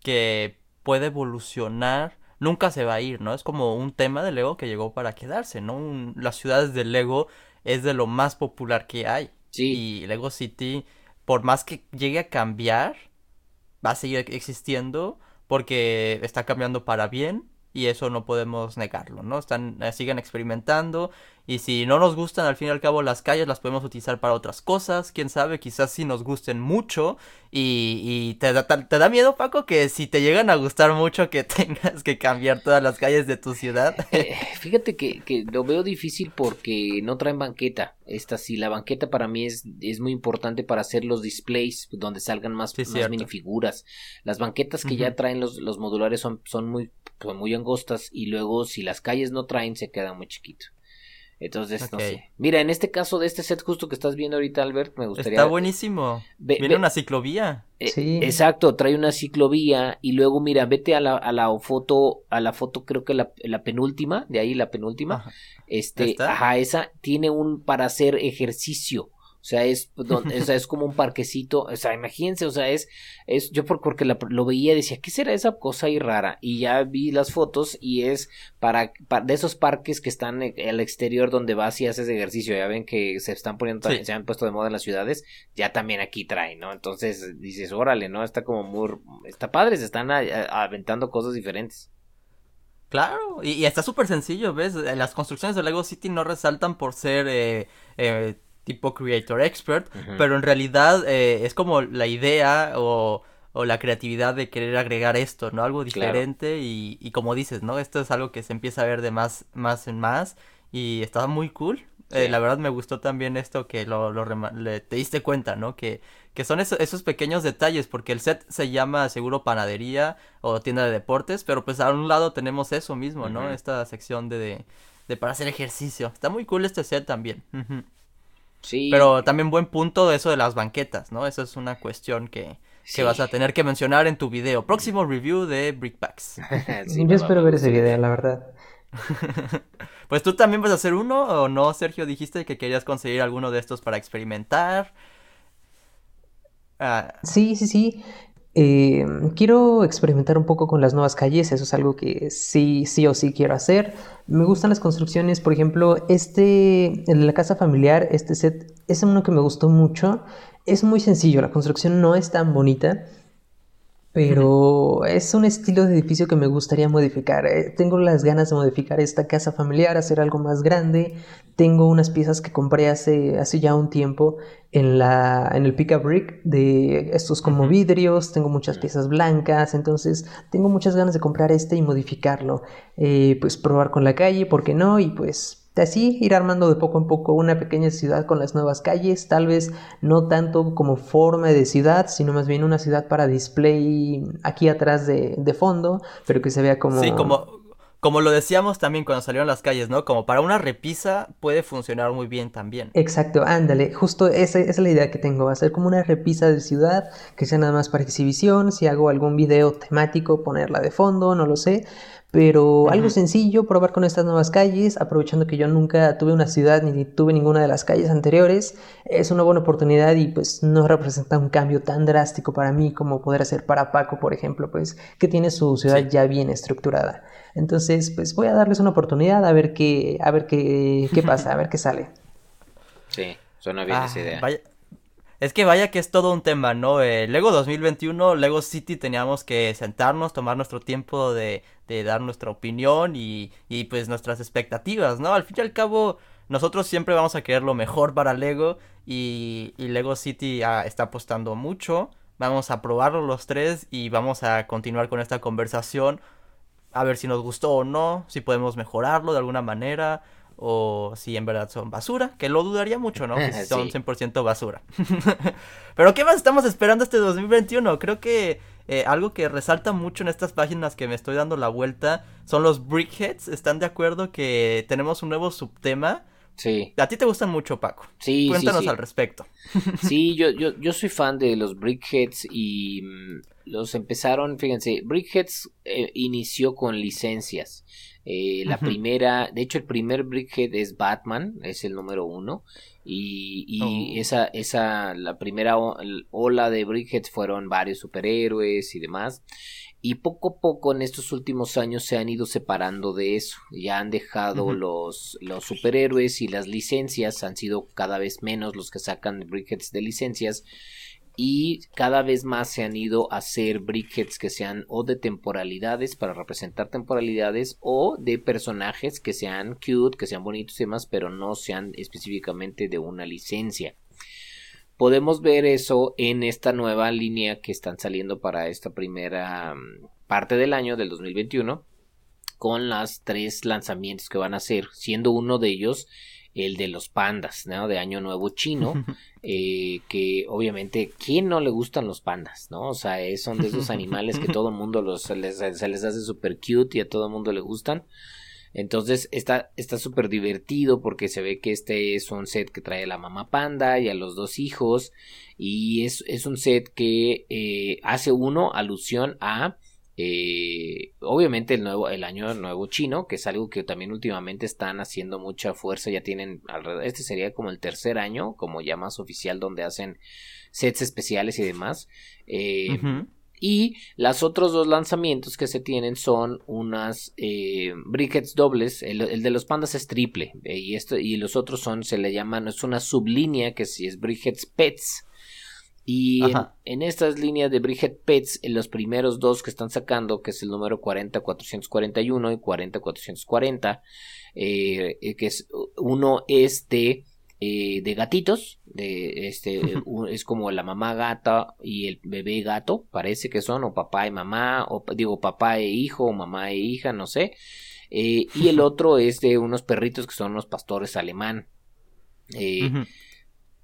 que puede evolucionar, nunca se va a ir, ¿no? Es como un tema de Lego que llegó para quedarse, ¿no? las ciudades de Lego es de lo más popular que hay. Sí. Y Lego City, por más que llegue a cambiar, va a seguir existiendo porque está cambiando para bien y eso no podemos negarlo, ¿no? Están, eh, siguen experimentando y si no nos gustan al fin y al cabo las calles las podemos utilizar para otras cosas, quién sabe, quizás sí nos gusten mucho y, y te, da, te da miedo Paco que si te llegan a gustar mucho que tengas que cambiar todas las calles de tu ciudad. Eh, fíjate que, que, lo veo difícil porque no traen banqueta, esta sí, la banqueta para mí es, es muy importante para hacer los displays donde salgan más, más minifiguras. Las banquetas que ya traen los, los modulares son, son muy son muy angostas y luego si las calles no traen se queda muy chiquito. Entonces, no sé. Mira, en este caso de este set justo que estás viendo ahorita, Albert, me gustaría... Está buenísimo. Viene una ciclovía. Eh, sí. Exacto, trae una ciclovía y luego, mira, vete a la, a la foto, a la foto creo que la, la penúltima, de ahí la penúltima. Este, ajá, esa tiene un para hacer ejercicio. O sea, es, donde, o sea, es como un parquecito. O sea, imagínense, o sea, es, es yo porque lo veía decía, ¿qué será esa cosa ahí rara? Y ya vi las fotos y es para, de esos parques que están e, al exterior donde vas y haces ejercicio. Ya ven que se están poniendo, se han puesto de moda en las ciudades. Ya también aquí traen, ¿no? Entonces dices, órale, ¿no? Está como muy, está padre, se están aventando cosas diferentes. Claro, y, está súper sencillo, ¿ves? Las construcciones de Lego City no resaltan por ser eh, eh, tipo creator expert, pero en realidad eh, es como la idea o, o, la creatividad de querer agregar esto, ¿no? Algo diferente y, y, como dices, ¿no? Esto es algo que se empieza a ver de más, más en más y está muy cool. Eh, la verdad me gustó también esto que lo, te diste cuenta, ¿no? Que, que son esos, pequeños detalles, porque el set se llama seguro panadería o tienda de deportes, pero pues a un lado tenemos eso mismo, ¿no? Esta sección de, de, para hacer ejercicio. Está muy cool este set también. Sí. Pero también buen punto eso de las banquetas, ¿no? Eso es una cuestión que, que vas a tener que mencionar en tu video. Próximo review de Brickpacks. Yo espero ver ese video, la verdad. pues tú también vas a hacer uno o no, Sergio, dijiste que querías conseguir alguno de estos para experimentar. Ah. Sí, sí, sí. Eh, quiero experimentar un poco con las nuevas calles, eso es algo que sí, sí o sí quiero hacer. Me gustan las construcciones, por ejemplo, este, de la casa familiar, este set, es uno que me gustó mucho. Es muy sencillo, la construcción no es tan bonita, pero es un estilo de edificio que me gustaría modificar. Eh, tengo las ganas de modificar esta casa familiar, hacer algo más grande. Tengo unas piezas que compré hace, hace ya un tiempo en, la, en el Pick Brick de estos como vidrios. Tengo muchas piezas blancas, entonces tengo muchas ganas de comprar este y modificarlo. Eh, pues probar con la calle, ¿por qué no? Y pues Así ir armando de poco en poco una pequeña ciudad con las nuevas calles, tal vez no tanto como forma de ciudad, sino más bien una ciudad para display aquí atrás de, fondo, pero que se vea como... Sí, como, como lo decíamos también cuando salieron las calles, ¿no? Como para una repisa puede funcionar muy bien también. Exacto, ándale, justo esa, esa, es la idea que tengo, hacer como una repisa de ciudad, que sea nada más para exhibición, si hago algún video temático, ponerla de fondo, no lo sé, pero algo sencillo, probar con estas nuevas calles, aprovechando que yo nunca tuve una ciudad ni tuve ninguna de las calles anteriores, es una buena oportunidad y pues no representa un cambio tan drástico para mí como poder hacer para Paco, por ejemplo, pues que tiene su ciudad ya bien estructurada. Entonces, pues voy a darles una oportunidad a ver qué, a ver qué, qué pasa, a ver qué sale. Sí, suena bien esa ah, idea. Es que vaya que es todo un tema, ¿no? Eh, Lego 2021, Lego City teníamos que sentarnos, tomar nuestro tiempo de, de dar nuestra opinión y, pues nuestras expectativas, ¿no? Al fin y al cabo, nosotros siempre vamos a querer lo mejor para Lego y, y Lego City ah, está apostando mucho. Vamos a probarlo los tres y vamos a continuar con esta conversación. A ver si nos gustó o no, si podemos mejorarlo de alguna manera o si en verdad son basura, que lo dudaría mucho, ¿no? Que son 100% basura. Pero ¿qué más estamos esperando este 2021? Creo que eh, algo que resalta mucho en estas páginas que me estoy dando la vuelta son los Brickheads. ¿Están de acuerdo que tenemos un nuevo subtema? Sí. A ti te gustan mucho, Paco. Sí. Cuéntanos al respecto. Sí, yo, yo, yo soy fan de los Brickheads y mm, los empezaron, fíjense, Brickheads eh, inició con licencias. Eh, la primera, de hecho el primer Brickhead es Batman, es el número uno. Y, y oh. esa, esa, la primera ola de Brickheads fueron varios superhéroes y demás. Y poco a poco en estos últimos años se han ido separando de eso. Ya han dejado los, los superhéroes y las licencias. Han sido cada vez menos los que sacan Brickheads de licencias y cada vez más se han ido a hacer brickheads que sean o de temporalidades para representar temporalidades o de personajes que sean cute, que sean bonitos y demás, pero no sean específicamente de una licencia. Podemos ver eso en esta nueva línea que están saliendo para esta primera mm, parte del año del 2021 con las tres lanzamientos que van a hacer, siendo uno de ellos el de los pandas, ¿no? De Año Nuevo Chino, eh, que obviamente, ¿quién no le gustan los pandas, no? O sea, son de esos animales que todo el mundo los, se, les, hace súper cute y a todo el mundo le gustan. Entonces está súper divertido porque se ve que este es un set que trae a la mamá panda y a los dos hijos y es, es un set que eh, hace uno alusión a eh, obviamente el nuevo, el año nuevo chino, que es algo que también últimamente están haciendo mucha fuerza, ya tienen alrededor, este sería como el tercer año, como ya más oficial, donde hacen sets especiales y demás. Eh, y los otros dos lanzamientos que se tienen son unas eh, dobles. El, de los pandas es triple. Eh, y, esto, y los otros son, se le llaman, es una sublínea que si es briquettes pets. Y en, estas líneas de Bridget Pets, en los primeros dos que están sacando, que es el número 40441 y 40440, eh, eh, que es uno es de, eh, de gatitos, de este es como la mamá gata y el bebé gato, parece que son, o papá y mamá, o digo papá e hijo, o mamá e hija, no sé. y el otro es de unos perritos que son unos pastores alemán. Eh,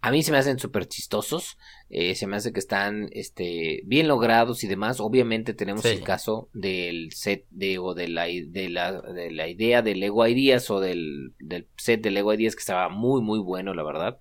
a mí se me hacen súper chistosos, eh, se me hace que están este, bien logrados y demás. Obviamente tenemos el caso del set de, o de la, de la, de la idea del Lego Ideas o del, del set de Lego Ideas que estaba muy muy bueno, la verdad.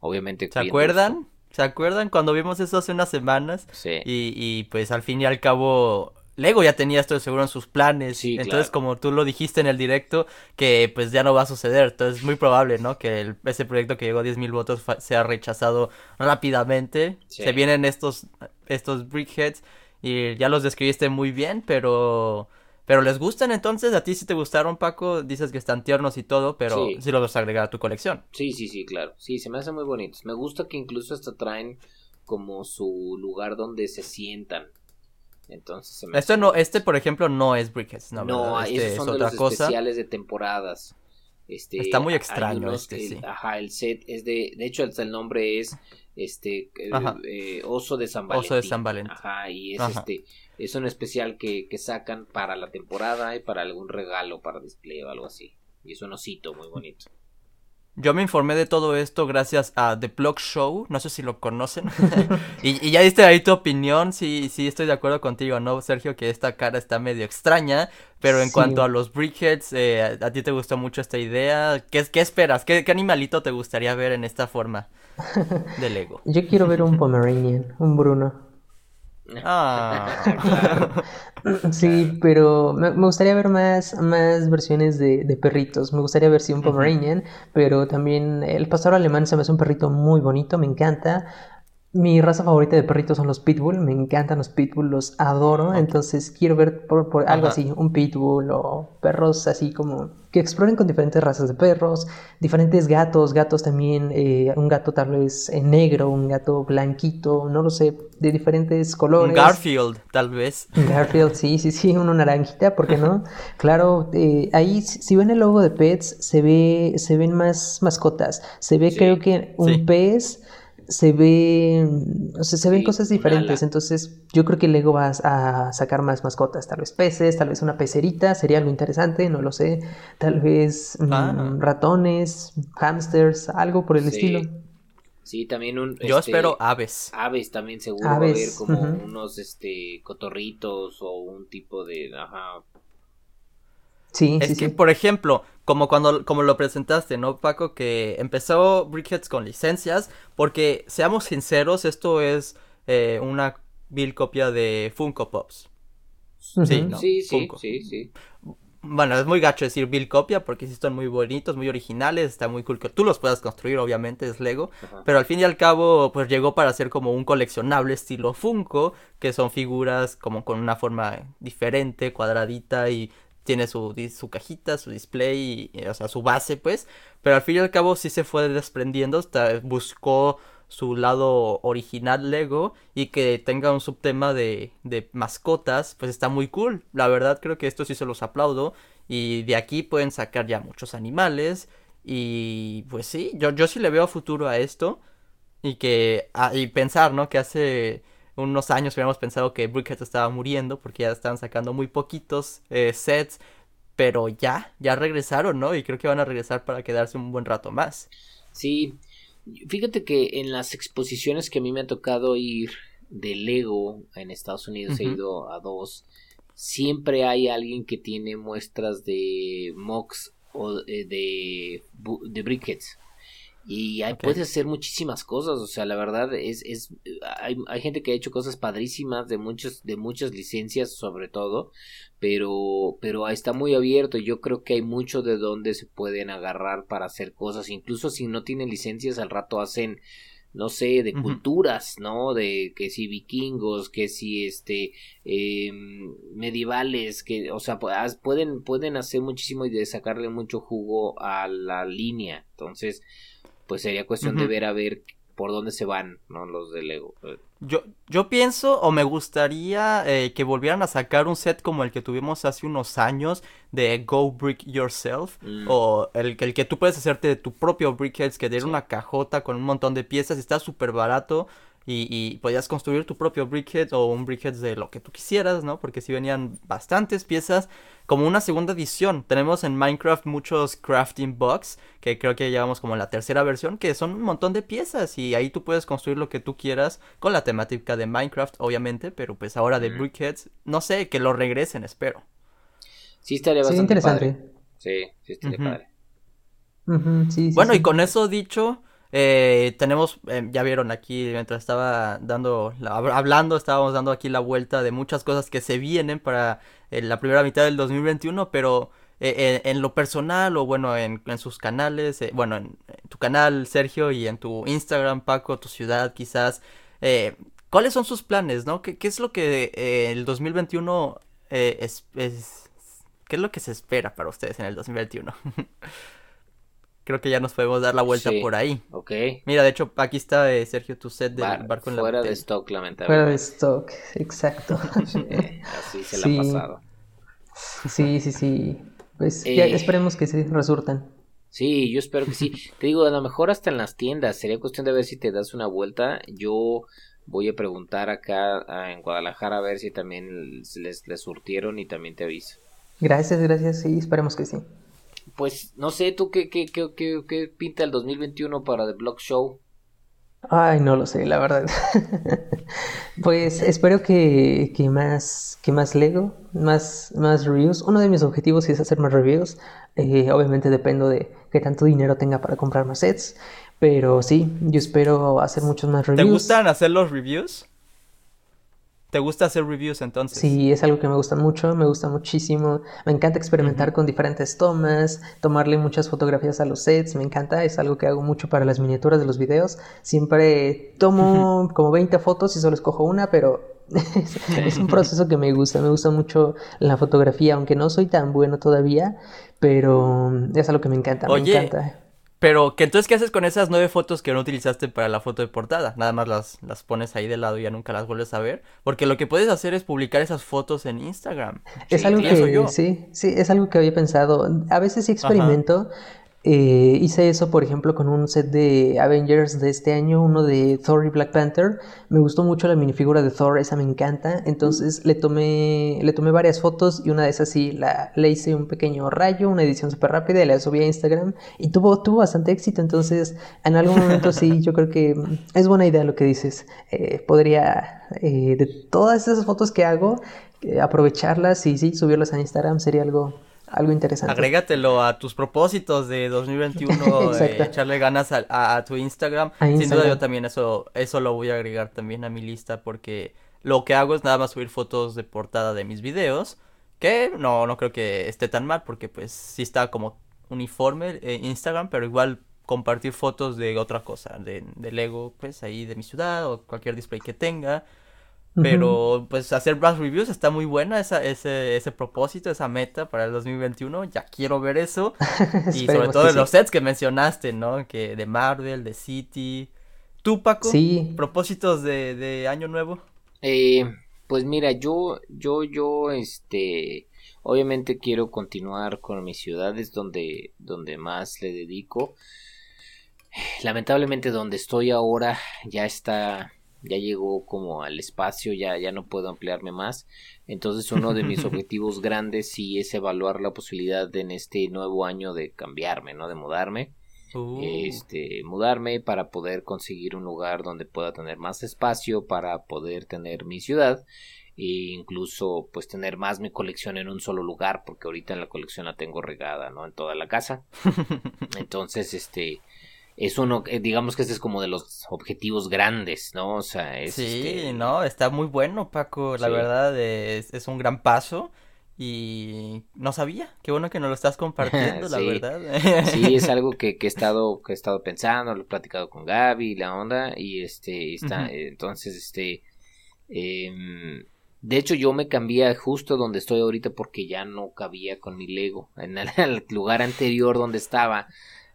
Obviamente. ¿Se acuerdan? ¿Se acuerdan cuando vimos eso hace unas semanas? Sí. Y, y pues al fin y al cabo Lego ya tenía esto de seguro en sus planes. Entonces, como tú lo dijiste en el directo, que pues ya no va a suceder. Entonces, es muy probable, ¿no? Que ese proyecto que llegó a 10.000 votos sea rechazado rápidamente. Se vienen estos, estos Brickheads y ya los describiste muy bien, pero... Pero les gustan entonces, a ti si te gustaron Paco, dices que están tiernos y todo, pero sí. los vas a agregar a tu colección. Sí, sí, sí, claro. Sí, se me hacen muy bonitos. Me gusta que incluso hasta traen como su lugar donde se sientan. Entonces Esto no, este por ejemplo no es Brickheads, no, no este esos son de los especiales de temporadas. Este, Está muy extraño este, sí. Ajá, el set es de, de hecho el nombre es este eh, Oso de San Valentín. Oso de San Valentín. Ajá, y es este es un especial que, que sacan para la temporada y para algún regalo para display o algo así. Y es un osito muy bonito. Yo me informé de todo esto gracias a The Blog Show, no sé si lo conocen. y, ya diste ahí tu opinión, sí, sí estoy de acuerdo contigo, ¿no, Sergio? Que esta cara está medio extraña, pero en cuanto a los Brickheads, eh, ¿a ti te gustó mucho esta idea? ¿Qué, qué esperas? ¿Qué, ¿Qué, animalito te gustaría ver en esta forma de Lego? Yo quiero ver un Pomeranian, un Bruno. Ah. sí, pero me, gustaría ver más, más versiones de, perritos. Me gustaría ver si un Pomeranian, pero también el pastor alemán se me hace un perrito muy bonito, me encanta. Mi raza favorita de perritos son los pitbull, me encantan los pitbull, los adoro, entonces quiero ver por, algo así, un pitbull o perros así como que exploren con diferentes razas de perros, diferentes gatos, gatos también, eh, un gato tal vez en negro, un gato blanquito, no lo sé, de diferentes colores. Un Garfield, tal vez. Garfield, sí, sí, sí, uno naranjita, ¿por qué no? claro, eh, ahí si ven el logo de Pets, se ve, se ven más mascotas, se ve creo que un pez se ve, o sea, se ven cosas diferentes, entonces yo creo que Lego va a sacar más mascotas, tal vez peces, tal vez una pecerita, sería algo interesante, no lo sé, tal vez mm, ah. ratones, hamsters, algo por el estilo. Sí, también un... Yo este, espero aves. Aves también seguro a ver como unos este cotorritos o un tipo de... Ajá. Sí, es que, por ejemplo, como cuando como lo presentaste, ¿no, Paco? Que empezó Brickheads con licencias, porque seamos sinceros, esto es eh, una vil copia de Funko Pops. Sí, ¿no? sí, sí, sí, sí, Bueno, es muy gacho decir vil copia porque sí están muy bonitos, muy originales, está muy cool que tú los puedas construir, obviamente es Lego, pero al fin y al cabo pues llegó para ser como un coleccionable estilo Funko, que son figuras como con una forma diferente, cuadradita y tiene su, su cajita, su display, o sea, su base, pues. Pero al fin y al cabo sí se fue desprendiendo, hasta buscó su lado original Lego y que tenga un subtema de, de mascotas, pues está muy cool. La verdad creo que esto sí se los aplaudo y de aquí pueden sacar ya muchos animales y pues sí, yo, yo sí le veo futuro a esto y que ah, y pensar, ¿no? Que hace unos años hubiéramos pensado que Brickhead estaba muriendo porque ya estaban sacando muy poquitos eh, sets, pero ya, ya regresaron, ¿no? Y creo que van a regresar para quedarse un buen rato más. Sí, fíjate que en las exposiciones que a mí me ha tocado ir de Lego en Estados Unidos, he ido a dos, siempre hay alguien que tiene muestras de mocks o eh, de, de brickheads. Y hay, puedes hacer muchísimas cosas, o sea, la verdad es, es hay, hay, gente que ha hecho cosas padrísimas de muchos, de muchas licencias sobre todo, pero, pero está muy abierto y yo creo que hay mucho de donde se pueden agarrar para hacer cosas, incluso si no tienen licencias al rato hacen no sé, de culturas, ¿no? De que si vikingos, que si este eh, medievales, que, o sea, pueden, pueden hacer muchísimo y de sacarle mucho jugo a la línea. Entonces, pues sería cuestión de ver a ver por dónde se van, ¿no? Los de Lego. Yo, yo pienso o me gustaría eh, que volvieran a sacar un set como el que tuvimos hace unos años de Go Brick Yourself mm. o el, el, que tú puedes hacerte de tu propio Brickheads que tiene una cajota con un montón de piezas y está súper barato y, podías construir tu propio brickhead o un brickhead de lo que tú quisieras, ¿no? Porque si venían bastantes piezas, como una segunda edición. Tenemos en Minecraft muchos crafting bugs, que creo que llevamos como la tercera versión, que son un montón de piezas y ahí tú puedes construir lo que tú quieras con la temática de Minecraft, obviamente, pero pues ahora de brickheads, no sé, que lo regresen, espero. Sí, estaría bastante interesante. Sí, sí, estaría padre. bueno, y con eso dicho, eh, tenemos, eh, ya vieron aquí, mientras estaba dando, hablando, estábamos dando aquí la vuelta de muchas cosas que se vienen para eh, la primera mitad del 2021, pero en lo personal o bueno, en, sus canales, bueno, en, tu canal, Sergio, y en tu Instagram, Paco, tu ciudad, quizás, ¿cuáles son sus planes, no? ¿Qué, qué es lo que el 2021 es, es, qué es lo que se espera para ustedes en el 2021? creo que ya nos podemos dar la vuelta por ahí. Ok. Mira, de hecho, aquí está eh, Sergio, tu set del barco en la Fuera de stock, lamentablemente. Fuera de stock, exacto. así se la ha pasado. Sí, sí, sí. Pues ya eh, esperemos que se resultan. Sí, yo espero que sí. Te digo, a lo mejor hasta en las tiendas. Sería cuestión de ver si te das una vuelta. Yo voy a preguntar acá en Guadalajara a ver si también les, les surtieron y también te aviso. Gracias, gracias. Sí, esperemos que sí pues no sé, ¿tú qué, qué, qué, qué, pinta el 2021 para The Block Show? Ay, no lo sé, la verdad. pues espero que, que, más, que más Lego, más, más reviews. Uno de mis objetivos es hacer más reviews. Eh, obviamente dependo de qué tanto dinero tenga para comprar más sets. Pero sí, yo espero hacer muchos más reviews. ¿Te gustan hacer los reviews? ¿Te gusta hacer reviews entonces? Sí, es algo que me gusta mucho, me gusta muchísimo. Me encanta experimentar con diferentes tomas, tomarle muchas fotografías a los sets, me encanta, es algo que hago mucho para las miniaturas de los videos. Siempre tomo como 20 fotos y solo escojo una, pero es, un proceso que me gusta, me gusta mucho la fotografía, aunque no soy tan bueno todavía, pero es algo que me encanta, me encanta. Pero, ¿qué, entonces, ¿qué haces con esas nueve fotos que no utilizaste para la foto de portada? Nada más las, las pones ahí de lado y ya nunca las vuelves a ver. Porque lo que puedes hacer es publicar esas fotos en Instagram. Es algo que, sí, sí, es algo que había pensado. A veces sí experimento, eh, hice eso, por ejemplo, con un set de Avengers de este año, uno de Thor y Black Panther. Me gustó mucho la minifigura de Thor, esa me encanta. Entonces le tomé, le tomé varias fotos y una de esas sí la, le hice un pequeño rayo, una edición súper rápida la subí a Instagram y tuvo, tuvo bastante éxito. Entonces, en algún momento sí, yo creo que es buena idea lo que dices. Eh, podría, eh, de todas esas fotos que hago, aprovecharlas y sí, subirlas a Instagram sería algo algo interesante. Agrégatelo a tus propósitos de 2021, echarle ganas a, tu Instagram. Sin duda yo también eso, eso lo voy a agregar también a mi lista porque lo que hago es nada más subir fotos de portada de mis videos, que no, no creo que esté tan mal porque pues sí está como uniforme en Instagram, pero igual compartir fotos de otra cosa, de, de Lego, pues ahí de mi ciudad o cualquier display que tenga. Pero pues hacer más reviews está muy buena esa, ese, ese propósito, esa meta para el 2021. Ya quiero ver eso. y sobre todo los sets que mencionaste, ¿no? Que de Marvel, de City. ¿Tú, Paco? Sí. ¿Propósitos de, de año nuevo? Eh, pues mira, yo, yo, yo, este, obviamente quiero continuar con mis ciudades donde, donde más le dedico. Lamentablemente donde estoy ahora ya está ya llegó como al espacio, ya, ya no puedo ampliarme más. Entonces uno de mis objetivos grandes sí es evaluar la posibilidad de en este nuevo año de cambiarme, ¿no? De mudarme. Uh. Este, mudarme para poder conseguir un lugar donde pueda tener más espacio para poder tener mi ciudad e incluso pues tener más mi colección en un solo lugar porque ahorita en la colección la tengo regada, ¿no? En toda la casa. Entonces, este, es uno, eh, digamos que este es como de los objetivos grandes, ¿no? O sea, es... Sí, este, no, está muy bueno, Paco, la verdad es, es, un gran paso y no sabía, qué bueno que nos lo estás compartiendo, la verdad. sí, es algo que, que, he estado, que he estado pensando, lo he platicado con Gaby, la onda, y este, está, entonces, este, em, de hecho, yo me cambié justo donde estoy ahorita porque ya no cabía con mi Lego. En el lugar anterior donde estaba,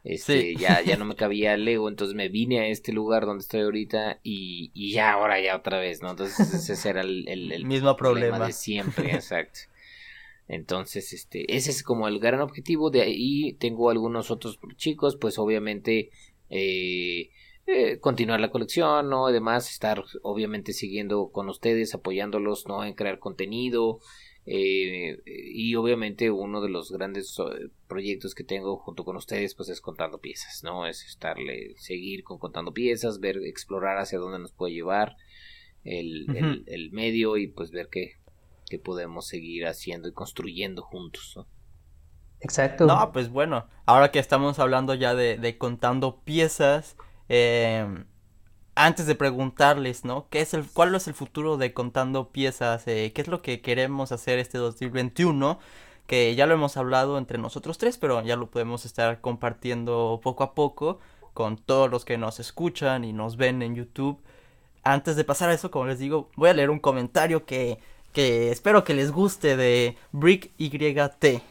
este, ya, ya no me cabía el Lego, entonces me vine a este lugar donde estoy ahorita y, y ya ahora ya otra vez, ¿no? Entonces ese era el, el, mismo problema. de siempre, exacto. Entonces, este, ese es como el gran objetivo. De ahí tengo algunos otros chicos, pues obviamente, eh, eh, continuar la colección, ¿no? Además, estar obviamente siguiendo con ustedes, apoyándolos, ¿no? En crear contenido. Eh, y obviamente uno de los grandes eh, proyectos que tengo junto con ustedes pues es contando piezas, ¿no? Es estarle, seguir con contando piezas, ver, explorar hacia dónde nos puede llevar el, el, medio y pues ver qué, qué podemos seguir haciendo y construyendo juntos, ¿no? Exacto. No, pues bueno, ahora que estamos hablando ya de, de contando piezas, eh, antes de preguntarles, ¿no? ¿Qué es el, ¿Cuál es el futuro de Contando Piezas? Eh, ¿Qué es lo que queremos hacer este 2021? Que ya lo hemos hablado entre nosotros tres, pero ya lo podemos estar compartiendo poco a poco con todos los que nos escuchan y nos ven en YouTube. Antes de pasar a eso, como les digo, voy a leer un comentario que, que espero que les guste de Brick YT.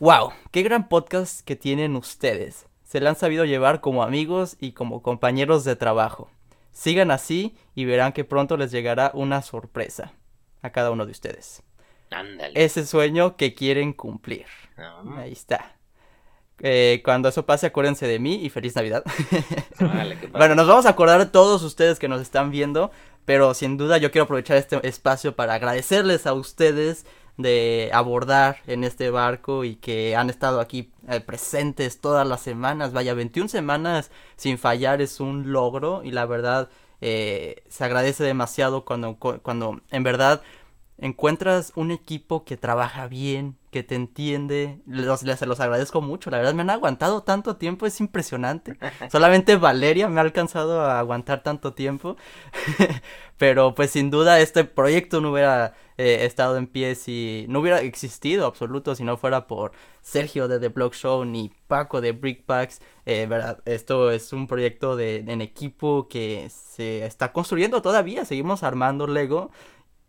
¡Wow! ¡Qué gran podcast que tienen ustedes! se le han sabido llevar como amigos y como compañeros de trabajo. Sigan así y verán que pronto les llegará una sorpresa a cada uno de ustedes. Ándale. Ese sueño que quieren cumplir. Ah. Ahí está. Eh, cuando eso pase, acuérdense de mí y feliz Navidad. bueno, nos vamos a acordar todos ustedes que nos están viendo, pero sin duda yo quiero aprovechar este espacio para agradecerles a ustedes de abordar en este barco y que han estado aquí eh, presentes todas las semanas. Vaya, 21 semanas sin fallar es un logro y la verdad eh, se agradece demasiado cuando, cuando en verdad encuentras un equipo que trabaja bien, que te entiende, los, les, se los agradezco mucho, la verdad me han aguantado tanto tiempo, es impresionante. Solamente Valeria me ha alcanzado a aguantar tanto tiempo, pero pues sin duda este proyecto no hubiera eh, estado en pie si no hubiera existido absoluto si no fuera por Sergio de The Blog Show ni Paco de Brickpacks, eh, verdad, esto es un proyecto de, en equipo que se está construyendo todavía, seguimos armando Lego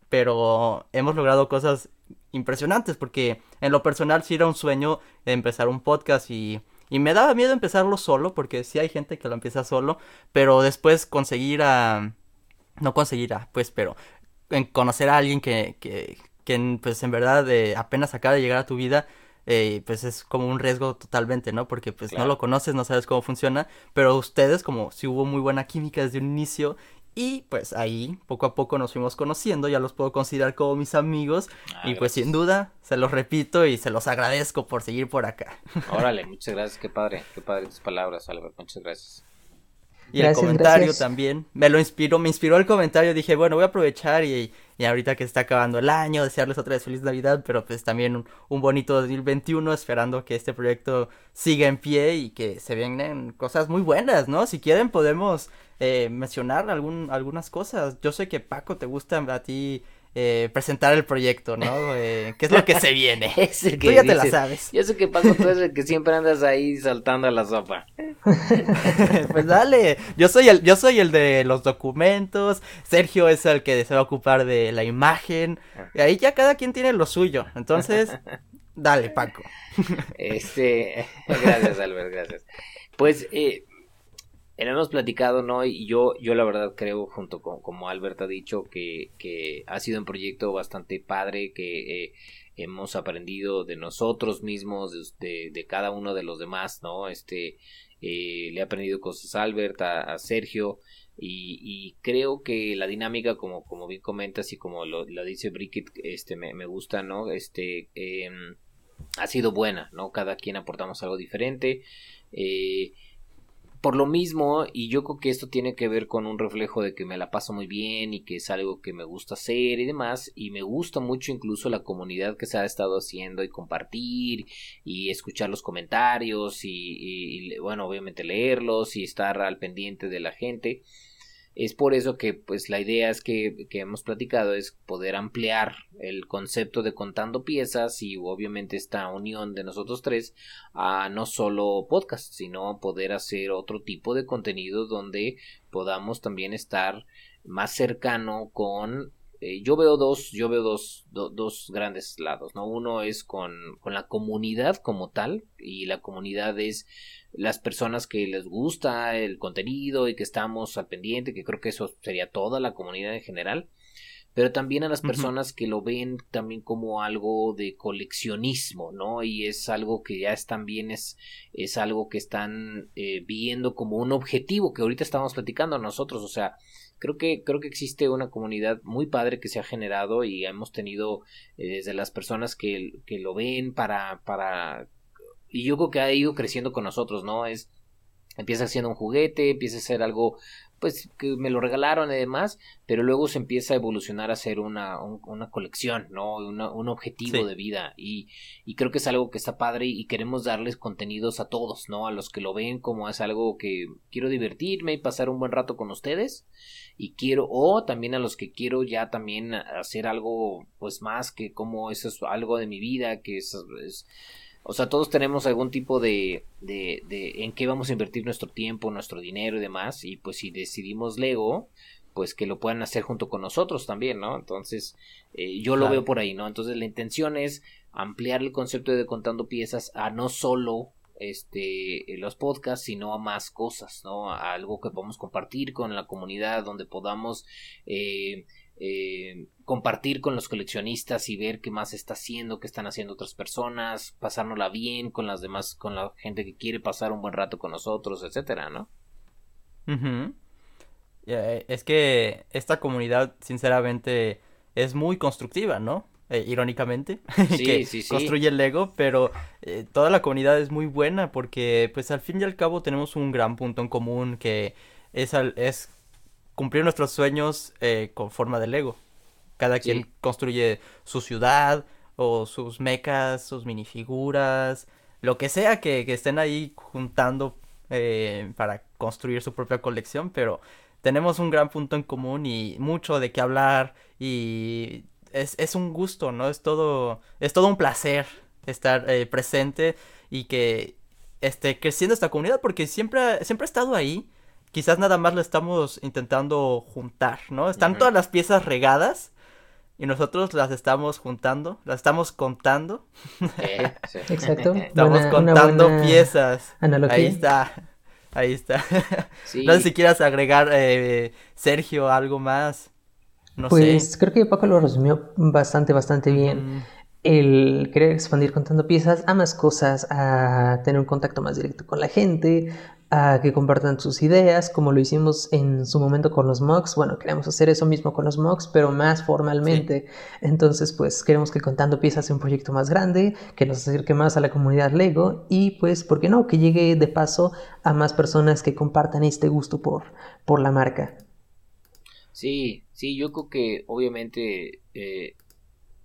pero hemos logrado cosas impresionantes porque en lo personal sí era un sueño empezar un podcast y, y me daba miedo empezarlo solo porque sí hay gente que lo empieza solo, pero después conseguir a... no conseguir a, pues, pero en conocer a alguien que, que, que pues en verdad eh, apenas acaba de llegar a tu vida, eh, pues es como un riesgo totalmente, ¿no? Porque pues no lo conoces, no sabes cómo funciona, pero ustedes como si hubo muy buena química desde un inicio y pues ahí poco a poco nos fuimos conociendo, ya los puedo considerar como mis amigos. Ah, y pues sin duda, se los repito y se los agradezco por seguir por acá. Órale, muchas gracias, qué padre, qué padre tus palabras, Albert, muchas gracias. Y el comentario también, me lo inspiró, me inspiró el comentario, dije, bueno, voy a aprovechar y, y ahorita que está acabando el año, desearles otra vez feliz Navidad, pero pues también un, un, bonito 2021, esperando que este proyecto siga en pie y que se vengan cosas muy buenas, ¿no? Si quieren podemos eh, mencionar algún, algunas cosas. Yo sé que Paco te gusta a ti eh, presentar el proyecto, ¿no? Eh, ¿Qué es lo que se viene? es el que Tú ya te la sabes. Yo sé que Paco tú eres el que siempre andas ahí saltando a la sopa. pues dale, yo soy el, yo soy el de los documentos, Sergio es el que se va a ocupar de la imagen, y ahí ya cada quien tiene lo suyo, entonces, dale Paco. este, gracias Albert, gracias. Pues, eh, hemos platicado, ¿no? Y yo, yo la verdad creo, junto con como Albert ha dicho, que, que ha sido un proyecto bastante padre, que eh, hemos aprendido de nosotros mismos, de, de, cada uno de los demás, ¿no? Este, eh, le he aprendido cosas a Albert, a, Sergio, y, creo que la dinámica, como, como bien comentas y como lo, dice Brickett, este, me, me gusta, ¿no? Este, eh, ha sido buena, ¿no? Cada quien aportamos algo diferente. Eh, por lo mismo, y yo creo que esto tiene que ver con un reflejo de que me la paso muy bien y que es algo que me gusta hacer y demás, y me gusta mucho incluso la comunidad que se ha estado haciendo y compartir y escuchar los comentarios y, y bueno, obviamente leerlos y estar al pendiente de la gente. Es por eso que pues la idea es que, que, hemos platicado es poder ampliar el concepto de contando piezas y obviamente esta unión de nosotros tres a no solo podcast, sino poder hacer otro tipo de contenido donde podamos también estar más cercano con eh, yo veo dos, yo veo dos, dos grandes lados, ¿no? Uno es con, con la comunidad como tal, y la comunidad es las personas que les gusta el contenido y que estamos al pendiente, que creo que eso sería toda la comunidad en general. pero también a las personas que lo ven también como algo de coleccionismo, ¿no? Y es algo que ya es también es, es algo que están eh, viendo como un objetivo que ahorita estamos platicando nosotros, o sea, creo que creo que existe una comunidad muy padre que se ha generado y hemos tenido eh, desde las personas que, que lo ven para para y yo creo que ha ido creciendo con nosotros, ¿no? Es empieza siendo un juguete, empieza a ser algo pues que me lo regalaron y demás, pero luego se empieza a evolucionar a ser una, una colección, ¿no? un objetivo de vida y, y, creo que es algo que está padre y queremos darles contenidos a todos, ¿no? A los que lo ven como es algo que quiero divertirme y pasar un buen rato con ustedes y quiero, o también a los que quiero ya también hacer algo pues más que como eso es algo de mi vida, que es o sea, todos tenemos algún tipo de, de, de, en qué vamos a invertir nuestro tiempo, nuestro dinero y demás. Y pues si decidimos Lego, pues que lo puedan hacer junto con nosotros también, ¿no? Entonces, eh, yo lo veo por ahí, ¿no? Entonces la intención es ampliar el concepto de contando piezas a no solo este los podcasts sino a más cosas no a algo que podamos compartir con la comunidad donde podamos eh, eh, compartir con los coleccionistas y ver qué más está haciendo, qué están haciendo otras personas, pasárnosla bien con las demás, con la gente que quiere pasar un buen rato con nosotros, etcétera, ¿no? Eh, es que esta comunidad, sinceramente, es muy constructiva, ¿no? Eh, irónicamente, que construye el Lego, pero toda la comunidad es muy buena porque, pues, al fin y al cabo tenemos un gran punto en común que es, es cumplir nuestros sueños eh, con forma de Lego. Cada quien construye su ciudad o sus mecas, sus minifiguras, lo que sea que, estén ahí juntando eh, para construir su propia colección, pero tenemos un gran punto en común y mucho de qué hablar y es, un gusto, ¿no? Es todo, es todo un placer estar eh, presente y que esté creciendo esta comunidad porque siempre, siempre ha estado ahí quizás nada más lo estamos intentando juntar, ¿no? Están todas las piezas regadas y nosotros las estamos juntando, las estamos contando. Exacto. estamos contando piezas. Ahí está. Ahí está. No sé si quieras agregar, eh, Sergio, algo más. No pues creo que Paco lo resumió bastante, bastante bien. El querer expandir contando piezas a más cosas, a tener un contacto más directo con la gente, a que compartan sus ideas, como lo hicimos en su momento con los mocks. Bueno, queremos hacer eso mismo con los mocks, pero más formalmente. Entonces, pues queremos que Contando Piezas sea un proyecto más grande, que nos acerque más a la comunidad Lego y pues, ¿por qué no? Que llegue de paso a más personas que compartan este gusto por, por la marca. Sí, sí, yo creo que obviamente eh,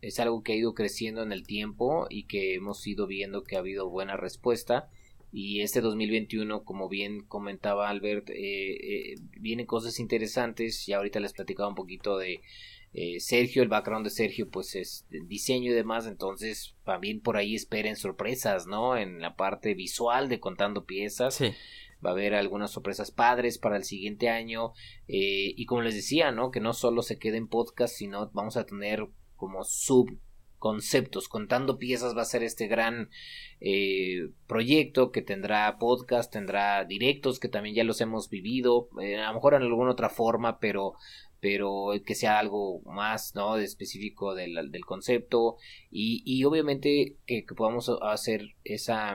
es algo que ha ido creciendo en el tiempo y que hemos ido viendo que ha habido buena respuesta. Y este 2021 como bien comentaba Albert eh, eh, vienen cosas interesantes. Y ahorita les platicaba un poquito de eh, Sergio el background de Sergio pues es diseño y demás. Entonces también por ahí esperen sorpresas no en la parte visual de contando piezas. Va a haber algunas sorpresas padres para el siguiente año. Y como les decía no que no solo se quede en podcast sino vamos a tener como sub conceptos. Contando piezas va a ser este gran eh, proyecto que tendrá podcast, tendrá directos que también ya los hemos vivido, eh, a lo mejor en alguna otra forma, pero pero que sea algo más no específico del, del concepto y, y obviamente que, que podamos hacer esa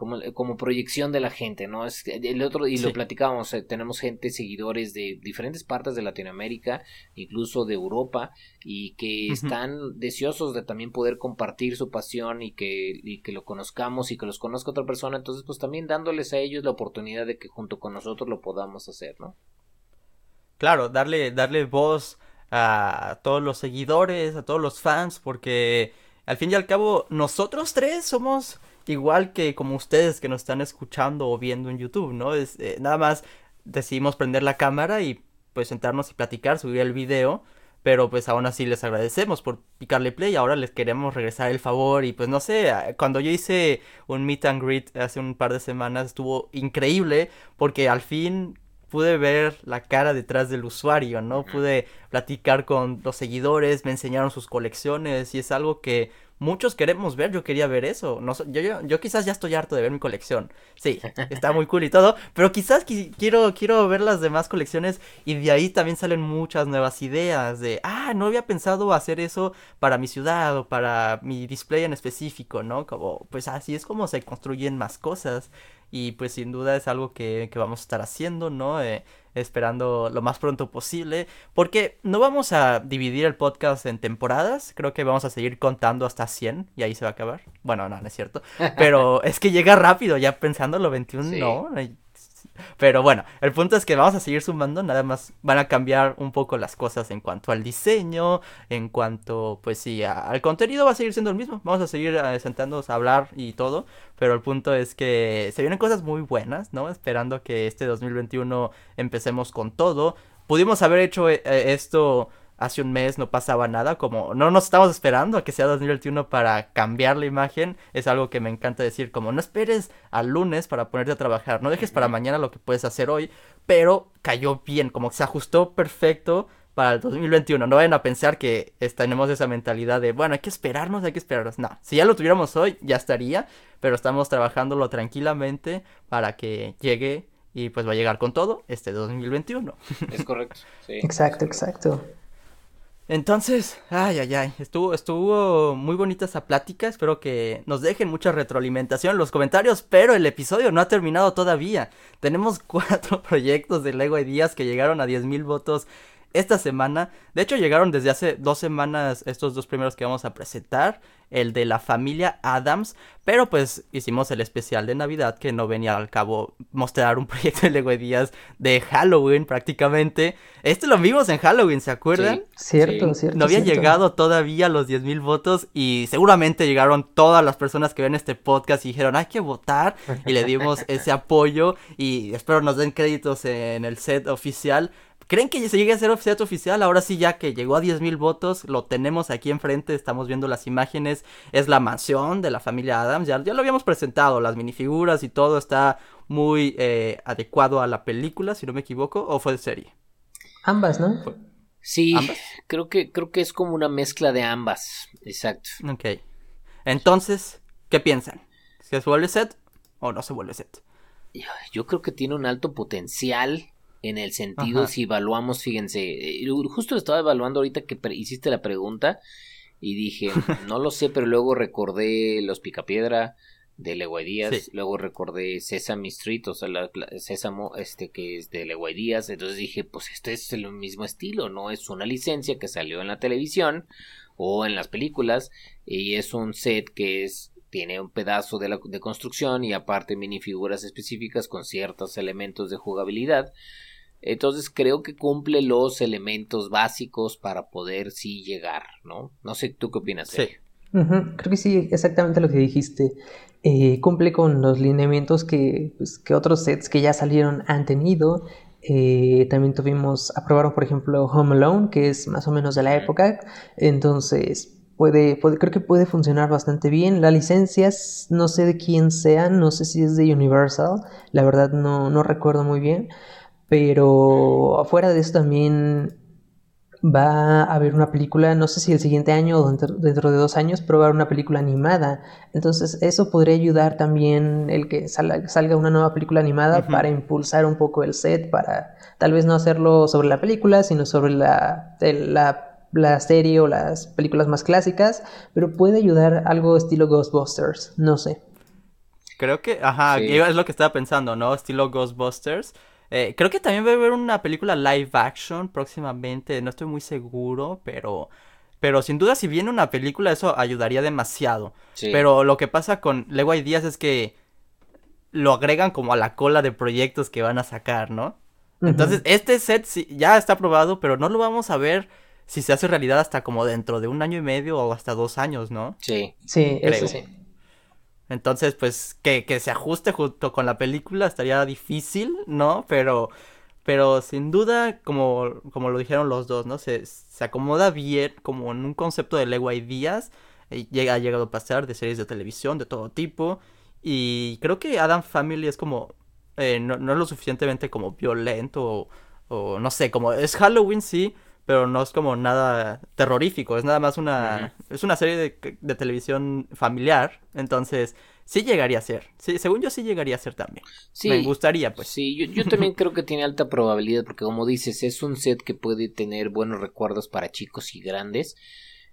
como, como proyección de la gente, ¿no? Es el otro, y lo platicábamos, eh, tenemos gente, seguidores de diferentes partes de Latinoamérica, incluso de Europa, y que están deseosos de también poder compartir su pasión y que, y que lo conozcamos y que los conozca otra persona, entonces pues también dándoles a ellos la oportunidad de que junto con nosotros lo podamos hacer, ¿no? Claro, darle, darle voz a todos los seguidores, a todos los fans, porque al fin y al cabo nosotros tres somos igual que como ustedes que nos están escuchando o viendo en YouTube, ¿no? Es, eh, nada más decidimos prender la cámara y pues sentarnos y platicar, subir el video, pero pues aún así les agradecemos por picarle play, ahora les queremos regresar el favor y pues no sé, cuando yo hice un meet and greet hace un par de semanas estuvo increíble porque al fin pude ver la cara detrás del usuario, ¿no? Pude platicar con los seguidores, me enseñaron sus colecciones y es algo que muchos queremos ver, yo quería ver eso. No, yo, yo, yo quizás ya estoy harto de ver mi colección. Sí, está muy cool y todo, pero quizás quiero, quiero ver las demás colecciones y de ahí también salen muchas nuevas ideas de, ah, no había pensado hacer eso para mi ciudad o para mi display en específico, ¿no? Como, pues así es como se construyen más cosas y pues sin duda es algo que, que vamos a estar haciendo, ¿no? Eh, esperando lo más pronto posible, porque no vamos a dividir el podcast en temporadas, creo que vamos a seguir contando hasta 100 y ahí se va a acabar. Bueno, no, no es cierto, pero es que llega rápido, ya pensando lo 21, no, pero bueno, el punto es que vamos a seguir sumando, nada más van a cambiar un poco las cosas en cuanto al diseño, en cuanto, pues sí, al contenido va a seguir siendo el mismo. Vamos a seguir eh, sentándonos a hablar y todo, pero el punto es que se vienen cosas muy buenas, ¿no? Esperando que este 2021 empecemos con todo. Pudimos haber hecho eh, esto hace un mes no pasaba nada, como no nos estamos esperando a que sea 2021 para cambiar la imagen, es algo que me encanta decir, como no esperes al lunes para ponerte a trabajar, no dejes para mañana lo que puedes hacer hoy, pero cayó bien, como que se ajustó perfecto para el 2021, no vayan a pensar que tenemos esa mentalidad de, bueno, hay que esperarnos, hay que esperarnos, no, si ya lo tuviéramos hoy, ya estaría, pero estamos trabajándolo tranquilamente para que llegue y pues va a llegar con todo este 2021. Es correcto. Sí. Exacto, exacto. Entonces, ay, ay, ay, estuvo, estuvo muy bonita esa plática, espero que nos dejen mucha retroalimentación en los comentarios, pero el episodio no ha terminado todavía. Tenemos cuatro proyectos de Lego Ideas que llegaron a 10.000 votos esta semana. De hecho, llegaron desde hace dos semanas estos dos primeros que vamos a presentar. El de la familia Adams. Pero pues hicimos el especial de Navidad que no venía al cabo mostrar un proyecto de Lego Díaz de Halloween prácticamente. Este lo vimos en Halloween, ¿se acuerdan? Cierto, cierto. No había llegado todavía los 10.000 votos y seguramente llegaron todas las personas que ven este podcast y dijeron hay que votar y le dimos ese apoyo y espero nos den créditos en el set oficial ¿Creen que se llegue a ser oficial oficial? Ahora sí, ya que llegó a 10.000 votos, lo tenemos aquí enfrente, estamos viendo las imágenes. Es la mansión de la familia Adams, ya, ya lo habíamos presentado, las minifiguras y todo está muy eh, adecuado a la película, si no me equivoco, o fue de serie. Ambas, ¿no? Sí, creo que creo que es como una mezcla de ambas, exacto. Ok. Entonces, ¿qué piensan? ¿Se vuelve set o no se vuelve set? Yo creo que tiene un alto potencial en el sentido si evaluamos, fíjense, eh, justo estaba evaluando ahorita que hiciste la pregunta y dije, no lo sé, pero luego recordé Los Picapiedra de Leguay luego recordé Sesame Street, o sea, la, Sésamo, este que es de Leguay entonces dije, pues este es el mismo estilo, ¿no? Es una licencia que salió en la televisión o en las películas y es un set que es tiene un pedazo de, la, de construcción y aparte minifiguras específicas con ciertos elementos de jugabilidad entonces creo que cumple los elementos básicos para poder sí llegar, ¿no? No sé, ¿tú qué opinas? Sí. Creo que sí, exactamente lo que dijiste. Eh, cumple con los lineamientos que, pues, que otros sets que ya salieron han tenido. Eh, también tuvimos, aprobaron por ejemplo Home Alone, que es más o menos de la época. Entonces, Puede, puede, creo que puede funcionar bastante bien. La licencia, no sé de quién sea, no sé si es de Universal, la verdad no, no recuerdo muy bien, pero afuera de eso también va a haber una película, no sé si el siguiente año o dentro, de dos años, pero va a haber una película animada. Entonces eso podría ayudar también el que salga, una nueva película animada para impulsar un poco el set, para tal vez no hacerlo sobre la película, sino sobre la, la, serie o las películas más clásicas, pero puede ayudar algo estilo Ghostbusters, no sé. Creo que, ajá, es lo que estaba pensando, ¿no? Estilo Ghostbusters. Eh, creo que también va a haber una película live action próximamente, no estoy muy seguro, pero... Pero sin duda si viene una película eso ayudaría demasiado. Pero lo que pasa con Lego Ideas es que lo agregan como a la cola de proyectos que van a sacar, ¿no? Entonces, este set ya está aprobado, pero no lo vamos a ver si se hace realidad hasta como dentro de un año y medio o hasta dos años, ¿no? Sí. Sí, eso sí. Entonces, pues, que, que se ajuste junto con la película estaría difícil, ¿no? Pero, pero sin duda, como, como lo dijeron los dos, ¿no? Se, se acomoda bien como en un concepto de Lego Ideas. Eh, llega, ha llegado a pasar de series de televisión de todo tipo. Y creo que Adam Family es como... Eh, no, no, es lo suficientemente como violento o, o no sé, como es Halloween sí, pero no es como nada terrorífico, es nada más una, es una serie de, de, televisión familiar, entonces sí llegaría a ser, sí, según yo sí llegaría a ser también. Sí, Me gustaría, pues. Sí, yo, yo también creo que tiene alta probabilidad, porque como dices, es un set que puede tener buenos recuerdos para chicos y grandes.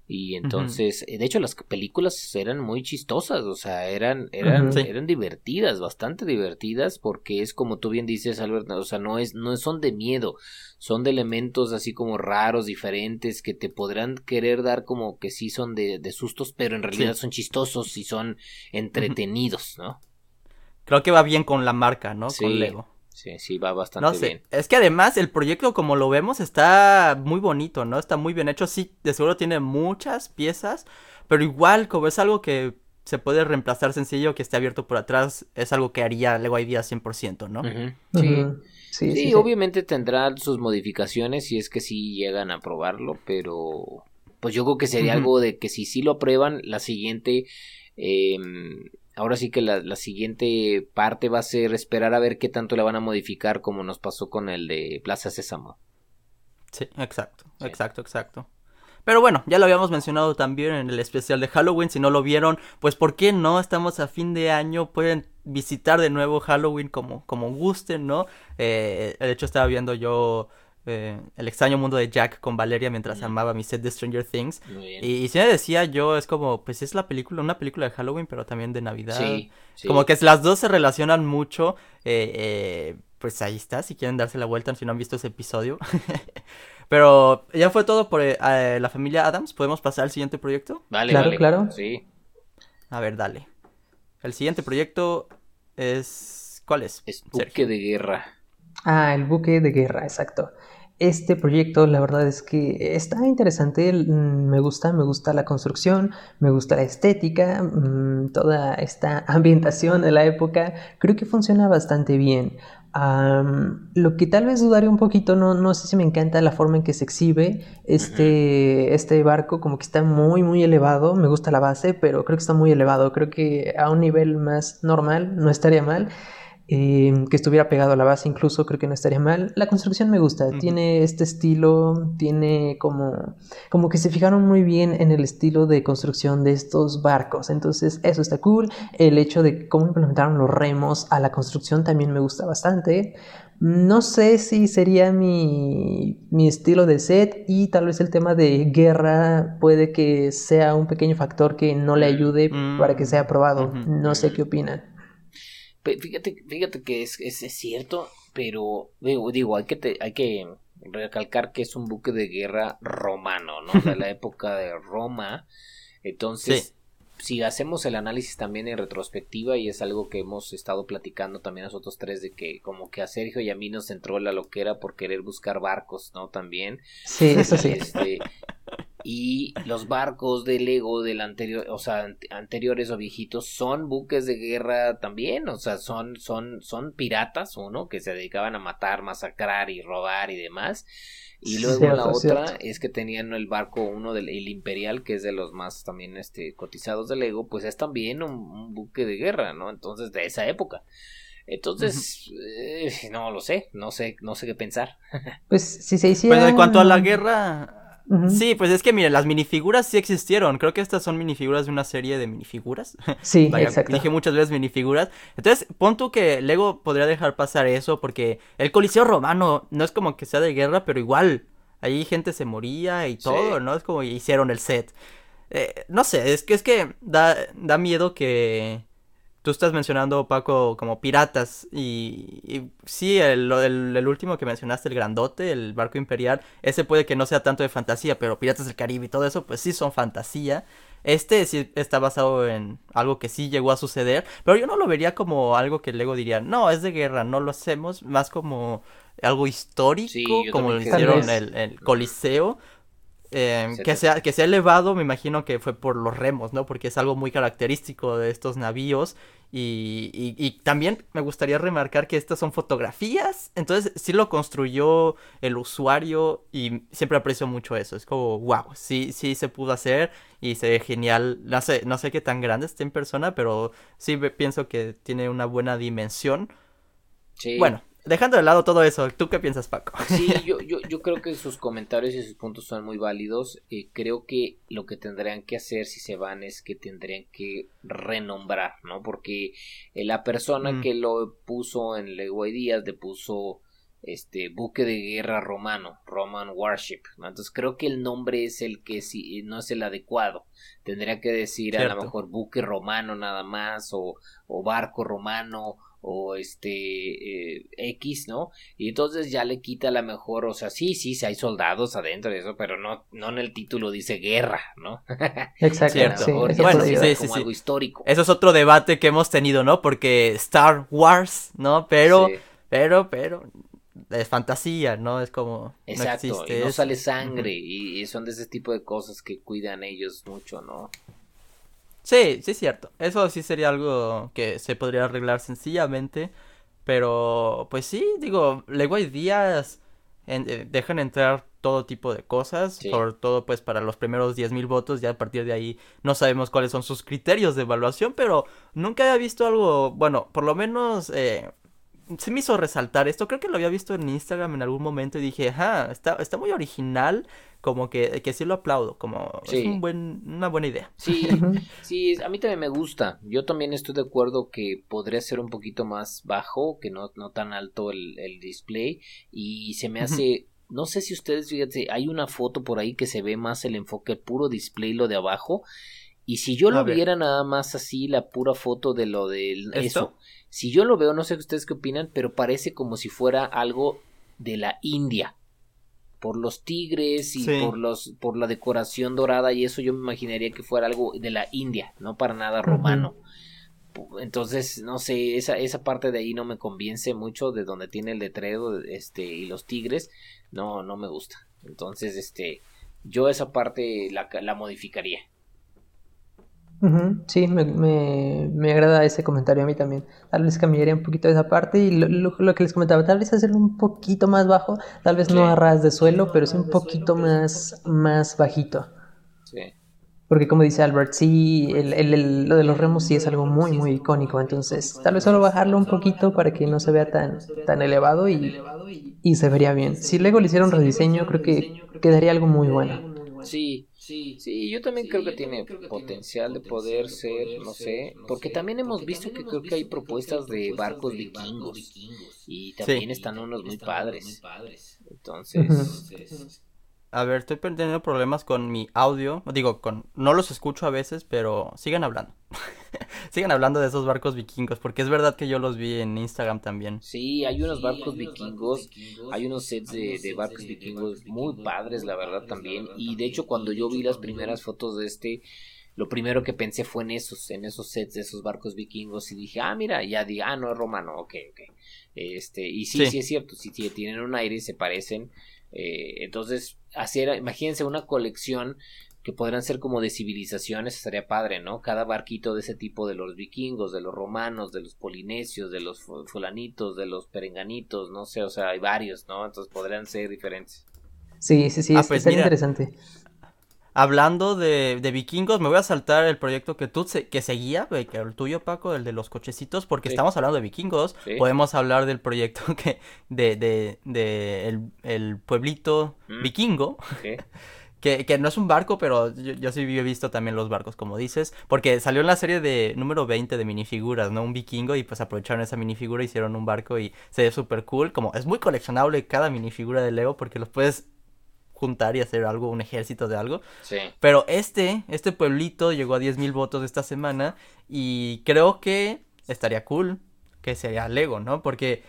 Y entonces, de hecho, las películas eran muy chistosas, o sea, eran, eran, eran divertidas, bastante divertidas, porque es como tú bien dices, Albert, o sea, no es, no son de miedo, son de elementos así como raros, diferentes, que te podrán querer dar como que sí son de, de sustos, pero en realidad son chistosos y son entretenidos, ¿no? Creo que va bien con la marca, ¿no? Con Lego. Sí, sí, va bastante no sé. bien. Es que además el proyecto, como lo vemos, está muy bonito, ¿no? Está muy bien hecho. Sí, de seguro tiene muchas piezas, pero igual, como es algo que se puede reemplazar sencillo, que esté abierto por atrás, es algo que haría Lego Idea 100%, ¿no? sí. Sí, sí, obviamente tendrá sus modificaciones si es que sí llegan a probarlo, pero pues yo creo que sería algo de que si sí lo aprueban, la siguiente eh, ahora sí que la, siguiente parte va a ser esperar a ver qué tanto le van a modificar como nos pasó con el de Plaza Sésamo. Sí, exacto, exacto, exacto. Pero bueno, ya lo habíamos mencionado también en el especial de Halloween. Si no lo vieron, pues ¿por qué no? Estamos a fin de año. Pueden visitar de nuevo Halloween como, como gusten, ¿no? Eh, de hecho, estaba viendo yo eh, el extraño mundo de Jack con Valeria mientras amaba mi set de Stranger Things. Y, si me decía yo, es como, pues es la película, una película de Halloween, pero también de Navidad. Como que las dos se relacionan mucho. Eh, eh, pues ahí está, si quieren darse la vuelta, si no han visto ese episodio. pero ya fue todo por la familia Adams. ¿Podemos pasar al siguiente proyecto? Vale, claro, claro. Sí. A ver, dale. El siguiente proyecto es... ¿Cuál es? Es Buque de Guerra. Ah, el buque de guerra, exacto. Este proyecto, la verdad es que está interesante, mm, me gusta, me gusta la construcción, me gusta la estética, mm, toda esta ambientación de la época, creo que funciona bastante bien. lo que tal vez dudaré un poquito, no, no sé si me encanta la forma en que se exhibe este, este barco, como que está muy, muy elevado, me gusta la base, pero creo que está muy elevado, creo que a un nivel más normal no estaría mal. Eh, que estuviera pegado a la base incluso creo que no estaría mal. La construcción me gusta, tiene este estilo, tiene como, como que se fijaron muy bien en el estilo de construcción de estos barcos, entonces eso está cool. El hecho de cómo implementaron los remos a la construcción también me gusta bastante. No sé si sería mi, mi estilo de set y tal vez el tema de guerra puede que sea un pequeño factor que no le ayude para que sea aprobado. No sé qué opinan. Fíjate, fíjate que es, es, cierto, pero digo, hay que, hay que recalcar que es un buque de guerra romano, ¿no? De la época de Roma. Entonces, si hacemos el análisis también en retrospectiva, y es algo que hemos estado platicando también nosotros tres, de que como que a Sergio y a mí nos entró la loquera por querer buscar barcos, ¿no? También. Sí, eso sí. Este, y los barcos de Lego del anterior, o sea, anteriores o viejitos son buques de guerra también, o sea, son son son piratas, uno que se dedicaban a matar, masacrar y robar y demás. Y luego la otra es que tenían el barco uno del el Imperial, que es de los más también este cotizados de Lego, pues es también un, buque de guerra, ¿no? Entonces, de esa época. Entonces, eh, no lo sé, no sé, no sé qué pensar. Pues si se hiciera... Pues en cuanto a la guerra, Sí, pues es que mire, las minifiguras sí existieron. Creo que estas son minifiguras de una serie de minifiguras. Sí, exacto. Dije muchas veces minifiguras. Entonces, pon tú que Lego podría dejar pasar eso porque el Coliseo Romano no es como que sea de guerra, pero igual ahí gente se moría y todo, ¿no? Es como hicieron el set. Eh, no sé, es que es que da, da miedo que tú estás mencionando, Paco, como piratas. Y, sí, el, el, último que mencionaste, el grandote, el barco imperial, ese puede que no sea tanto de fantasía, pero Piratas del Caribe y todo eso, pues sí son fantasía. Este sí está basado en algo que sí llegó a suceder, pero yo no lo vería como algo que luego diría, no, es de guerra, no lo hacemos, más como algo histórico, como lo hicieron el, el Coliseo. Eh, que, sea, que sea elevado, me imagino que fue por los remos, ¿no? Porque es algo muy característico de estos navíos. Y, y, también me gustaría remarcar que estas son fotografías. Entonces sí lo construyó el usuario y siempre aprecio mucho eso. Es como, wow, sí, sí se pudo hacer y se ve genial. No sé, no sé qué tan grande esté en persona, pero sí pienso que tiene una buena dimensión. Sí. Bueno, dejando de lado todo eso, ¿tú qué piensas, Paco? Sí, yo, yo, yo creo que sus comentarios y sus puntos son muy válidos. Eh, creo que lo que tendrían que hacer si se van es que tendrían que renombrar, ¿no? Porque eh, la persona mm. que lo puso en Lego Díaz le puso este buque de guerra romano, Roman Warship. Entonces creo que el nombre es el que sí, no es el adecuado. Tendría que decir a lo mejor buque romano nada más o, o barco romano o este eh, X, ¿no? Y entonces ya le quita la mejor, o sea, sí, sí, sí hay soldados adentro de eso, pero no, no en el título dice guerra, ¿no? Exacto, sí, bueno, sí, sí, sí, algo histórico. Eso es otro debate que hemos tenido, ¿no? Porque Star Wars, ¿no? Pero, pero, pero, es fantasía, ¿no? Es como. Exacto, no, y no sale sangre, y, son de ese tipo de cosas que cuidan ellos mucho, ¿no? Sí, sí es cierto. Eso sí sería algo que se podría arreglar sencillamente. Pero, pues sí, digo, luego hay días. Eh, dejan entrar todo tipo de cosas, por todo pues para los primeros 10.000 votos, ya a partir de ahí no sabemos cuáles son sus criterios de evaluación, pero nunca había visto algo, bueno, por lo menos eh, se me hizo resaltar esto. Creo que lo había visto en Instagram en algún momento y dije, ajá, está, está muy original. Como que, que sí lo aplaudo, como es un buen, una buena idea. Sí, sí, a mí también me gusta. Yo también estoy de acuerdo que podría ser un poquito más bajo, que no, no tan alto el, el display. Y se me hace no sé si ustedes, fíjense, hay una foto por ahí que se ve más el enfoque puro display, lo de abajo. Y si yo lo viera nada más así, la pura foto de lo del eso, si yo lo veo, no sé ustedes qué opinan, pero parece como si fuera algo de la India. Por los tigres y por los por la decoración dorada y eso yo me imaginaría que fuera algo de la India, no para nada romano. Entonces, no sé, esa, esa parte de ahí no me convence mucho de donde tiene el letrero este y los tigres, no no me gusta. Entonces, este yo esa parte la, la modificaría. Sí, me, me, me, agrada ese comentario a mí también. Tal vez cambiaría un poquito esa parte y lo, lo, que les comentaba, tal vez hacerlo un poquito más bajo, tal vez no a ras de suelo, pero sí un poquito más, más bajito. Sí. Porque como dice Albert, sí, el, el, lo de los remos sí es algo muy, muy icónico, entonces tal vez solo bajarlo un poquito para que no se vea tan, tan elevado y, y se vería bien. Si luego le hiciera un rediseño, creo que quedaría algo muy bueno. Sí, Sí, sí, yo también creo que tiene potencial de poder ser, no sé, porque también hemos visto que creo que hay propuestas de barcos vikingos y también están unos muy padres. Entonces, a ver, estoy teniendo problemas con mi audio. Digo, con no los escucho a veces, pero sigan hablando. sigan hablando de esos barcos vikingos, porque es verdad que yo los vi en Instagram también. Sí, hay unos barcos vikingos, hay unos sets de, barcos vikingos muy padres, la verdad también. Y de hecho, cuando yo vi las primeras fotos de este, lo primero que pensé fue en esos, en esos sets de esos barcos vikingos y dije, ah, mira, ya di, ah, no es romano, ok, ok. Este, y sí, sí, es cierto, sí, sí, tienen un aire y se parecen. Eh, entonces, hacer, imagínense una colección que podrán ser como de civilizaciones, estaría padre, ¿no? Cada barquito de ese tipo de los vikingos, de los romanos, de los polinesios, de los fulanitos, de los perenganitos, no sé, o sea, hay varios, ¿no? Entonces podrían ser diferentes. Sí, sí, sí, ah, pues interesante. Hablando de, vikingos, me voy a saltar el proyecto que tú que seguía, que el tuyo, Paco, el de los cochecitos, porque estamos hablando de vikingos. Podemos hablar del proyecto que de, de, de el, pueblito mm. vikingo. Que, que, no es un barco, pero yo, sí he visto también los barcos, como dices, porque salió en la serie de número 20 de minifiguras, ¿no? Un vikingo y pues aprovecharon esa minifigura, hicieron un barco y se ve súper cool, como es muy coleccionable cada minifigura de Lego porque los puedes juntar y hacer algo, un ejército de algo. Sí. Pero este, este pueblito llegó a 10.000 votos esta semana y creo que estaría cool que sería Lego, ¿no? Porque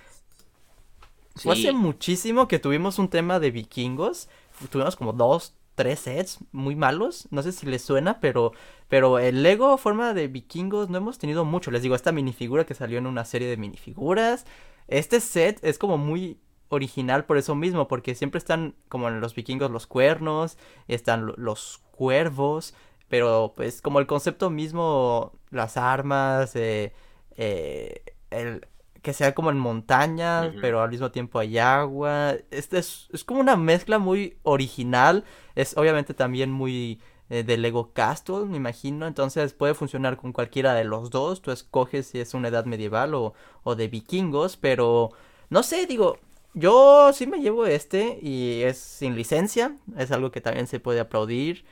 fue hace muchísimo que tuvimos un tema de vikingos, tuvimos como dos, tres sets muy malos, no sé si les suena, pero, pero el Lego forma de vikingos no hemos tenido mucho, les digo, esta minifigura que salió en una serie de minifiguras, este set es como muy original por eso mismo, porque siempre están como en los vikingos los cuernos, están los cuervos, pero pues como el concepto mismo, las armas, eh, eh, el que sea como en montañas, pero al mismo tiempo hay agua, este es, es, como una mezcla muy original, es obviamente también muy eh, de Lego Castle, me imagino, entonces puede funcionar con cualquiera de los dos, tú escoges si es una edad medieval o, o de vikingos, pero no sé, digo, yo sí me llevo este y es sin licencia, es algo que también se puede aplaudir.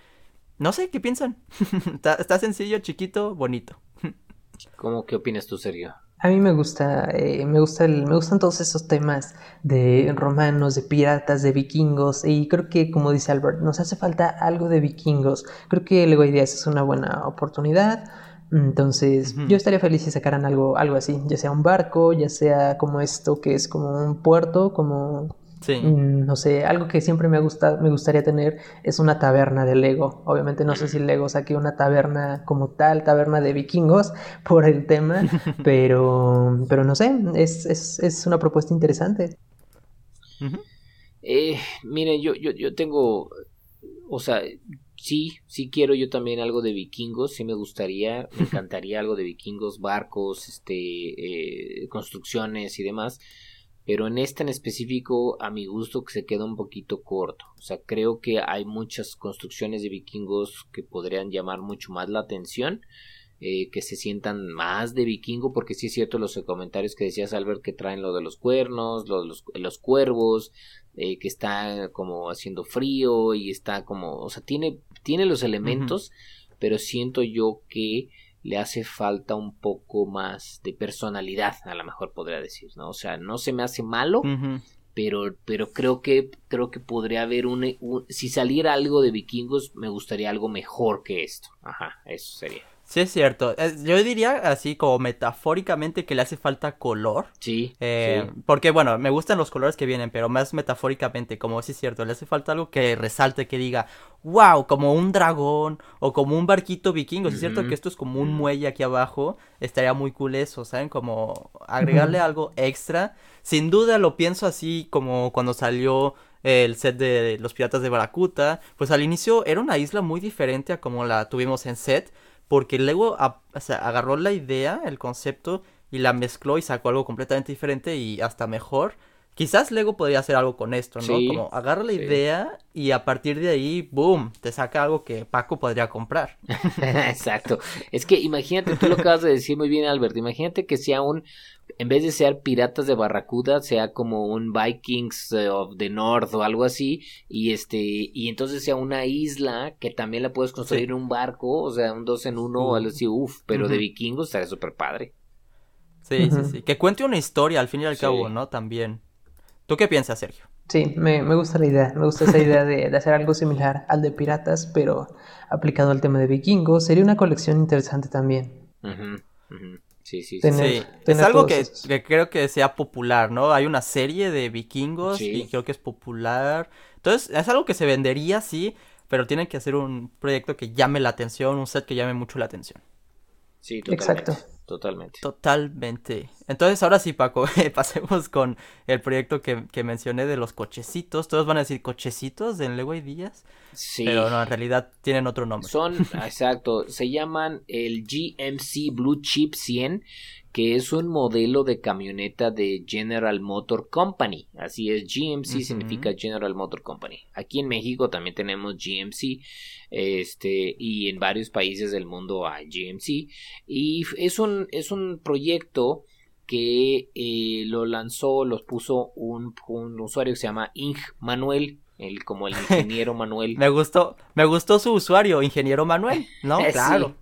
No sé, ¿qué piensan? está, sencillo, chiquito, bonito. ¿Cómo qué opinas tú, Sergio? A mí me gusta, eh, me gusta el, me gustan todos esos temas de romanos, de piratas, de vikingos y creo que como dice Albert, nos hace falta algo de vikingos. Creo que luego Ideas es una buena oportunidad. Entonces, yo estaría feliz si sacaran algo, algo así, ya sea un barco, ya sea como esto que es como un puerto, como Sí. Mm, no sé, algo que siempre me, gusta, me gustaría tener es una taberna de Lego. Obviamente no sé si Lego saque una taberna como tal, taberna de vikingos por el tema, pero, pero no sé, es, es, es una propuesta interesante. eh, miren, yo, yo, yo tengo, o sea, sí, sí quiero yo también algo de vikingos, sí me gustaría, me encantaría algo de vikingos, barcos, este, eh, construcciones y demás pero en este en específico a mi gusto que se queda un poquito corto. O sea, creo que hay muchas construcciones de vikingos que podrían llamar mucho más la atención. Eh, que se sientan más de vikingo, porque sí es cierto los comentarios que decías Albert que traen lo de los cuernos, lo de los, los cuervos, eh, que está como haciendo frío y está como, o sea, tiene, tiene los elementos, pero siento yo que le hace falta un poco más de personalidad, a lo mejor podría decir, ¿no? O sea, no se me hace malo, pero, pero creo que, creo que podría haber un, si saliera algo de vikingos, me gustaría algo mejor que esto. Ajá, eso sería. Sí, es cierto. Yo diría así como metafóricamente que le hace falta color. Sí, eh, Porque, bueno, me gustan los colores que vienen, pero más metafóricamente, como sí es cierto, le hace falta algo que resalte, que diga, wow, como un dragón o como un barquito vikingo. Es cierto que esto es como un muelle aquí abajo, estaría muy cool eso, ¿saben? Como agregarle algo extra. Sin duda lo pienso así como cuando salió el set de los piratas de Baracuta. Pues al inicio era una isla muy diferente a como la tuvimos en set porque luego agarró la idea, el concepto, y la mezcló y sacó algo completamente diferente y hasta mejor. Quizás Lego podría hacer algo con esto, ¿no? Como agarra la idea y a partir de ahí, boom, te saca algo que Paco podría comprar. Exacto. Es que imagínate, tú lo acabas de decir muy bien, Albert. Imagínate que sea un, en vez de ser piratas de Barracuda, sea como un Vikings eh, of the North o algo así, y este, y entonces sea una isla que también la puedes construir en un barco, o sea, un dos en uno o algo así, uff, pero de vikingos estaría súper padre. Sí, sí, sí. Que cuente una historia al fin y al cabo, ¿no? También. ¿Tú qué piensas, Sergio? Sí, me, me, gusta la idea, me gusta esa idea de, de, hacer algo similar al de piratas, pero aplicado al tema de vikingos. Sería una colección interesante también. Sí, sí, sí. es algo que, creo que sea popular, ¿no? Hay una serie de vikingos y creo que es popular. Entonces, es algo que se vendería, sí, pero tienen que hacer un proyecto que llame la atención, un set que llame mucho la atención. Sí, totalmente. Exacto. Totalmente. Totalmente. Entonces, ahora sí, Paco, pasemos con el proyecto que, que, mencioné de los cochecitos. Todos van a decir cochecitos en Lego y Díaz. Sí. Pero no, en realidad tienen otro nombre. Son, exacto, se llaman el GMC Blue Chip 100 que es un modelo de camioneta de General Motor Company. Así es, GMC significa General Motor Company. Aquí en México también tenemos GMC, este, y en varios países del mundo hay GMC. Y es un, es un proyecto que eh, lo lanzó, los puso un, un usuario que se llama Ing Manuel el, como el ingeniero Manuel. me gustó, me gustó su usuario, ingeniero Manuel, ¿no? claro.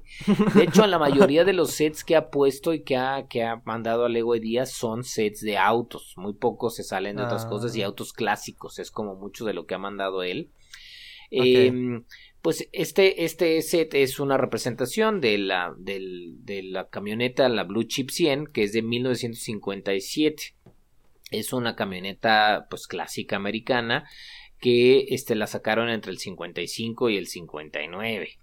De hecho, la mayoría de los sets que ha puesto y que ha, que ha mandado a Lego Díaz son sets de autos. Muy pocos se salen de otras cosas y ah. autos clásicos. Es como mucho de lo que ha mandado él. Em, pues este, este set es una representación de la, de la camioneta, la Blue Chip 100, que es de 1957. Es una camioneta pues clásica americana que este, la sacaron entre el 55 y el 59.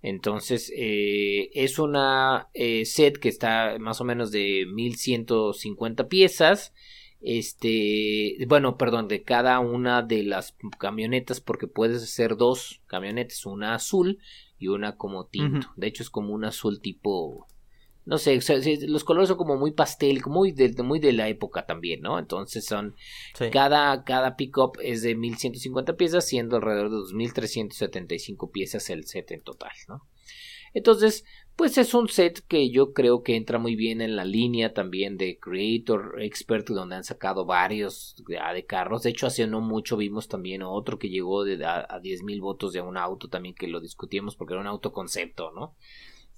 Entonces eh, es una eh, set que está más o menos de 1150 piezas. Este, bueno, perdón, de cada una de las camionetas, porque puedes hacer dos camionetas, una azul y una como tinto. De hecho, es como un azul tipo no sé, los colores son como muy pastel, muy de, muy de la época también, ¿no? Entonces son, cada, cada pickup es de 1150 piezas, siendo alrededor de 2375 piezas el set en total, ¿no? Entonces, pues es un set que yo creo que entra muy bien en la línea también de Creator Expert, donde han sacado varios de, ah, de carros. De hecho, hace no mucho vimos también otro que llegó de, a, a 10 mil votos de un auto también que lo discutimos porque era un auto concepto, ¿no?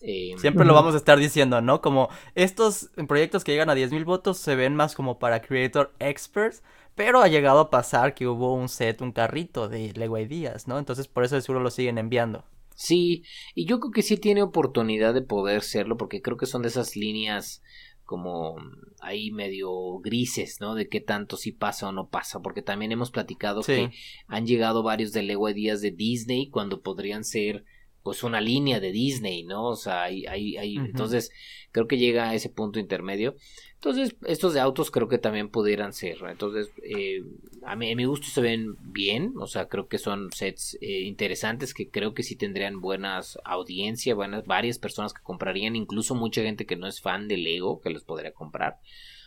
Eh, Siempre lo vamos a estar diciendo, ¿no? Como estos proyectos que llegan a 10.000 votos se ven más como para Creator Experts, pero ha llegado a pasar que hubo un set, un carrito de Lego Ideas, ¿no? Entonces por eso seguro lo siguen enviando. Sí, y yo creo que sí tiene oportunidad de poder serlo, porque creo que son de esas líneas como ahí medio grises, ¿no? De qué tanto sí pasa o no pasa, porque también hemos platicado que han llegado varios de Lego Ideas de Disney cuando podrían ser pues una línea de Disney, ¿no? O sea, hay, hay, hay entonces creo que llega a ese punto intermedio. Entonces, estos de autos creo que también pudieran ser, entonces, eh, a, mí, a mi gusto se ven bien, o sea, creo que son sets eh, interesantes que creo que sí tendrían buenas audiencia, buenas, varias personas que comprarían, incluso mucha gente que no es fan de Lego que los podría comprar.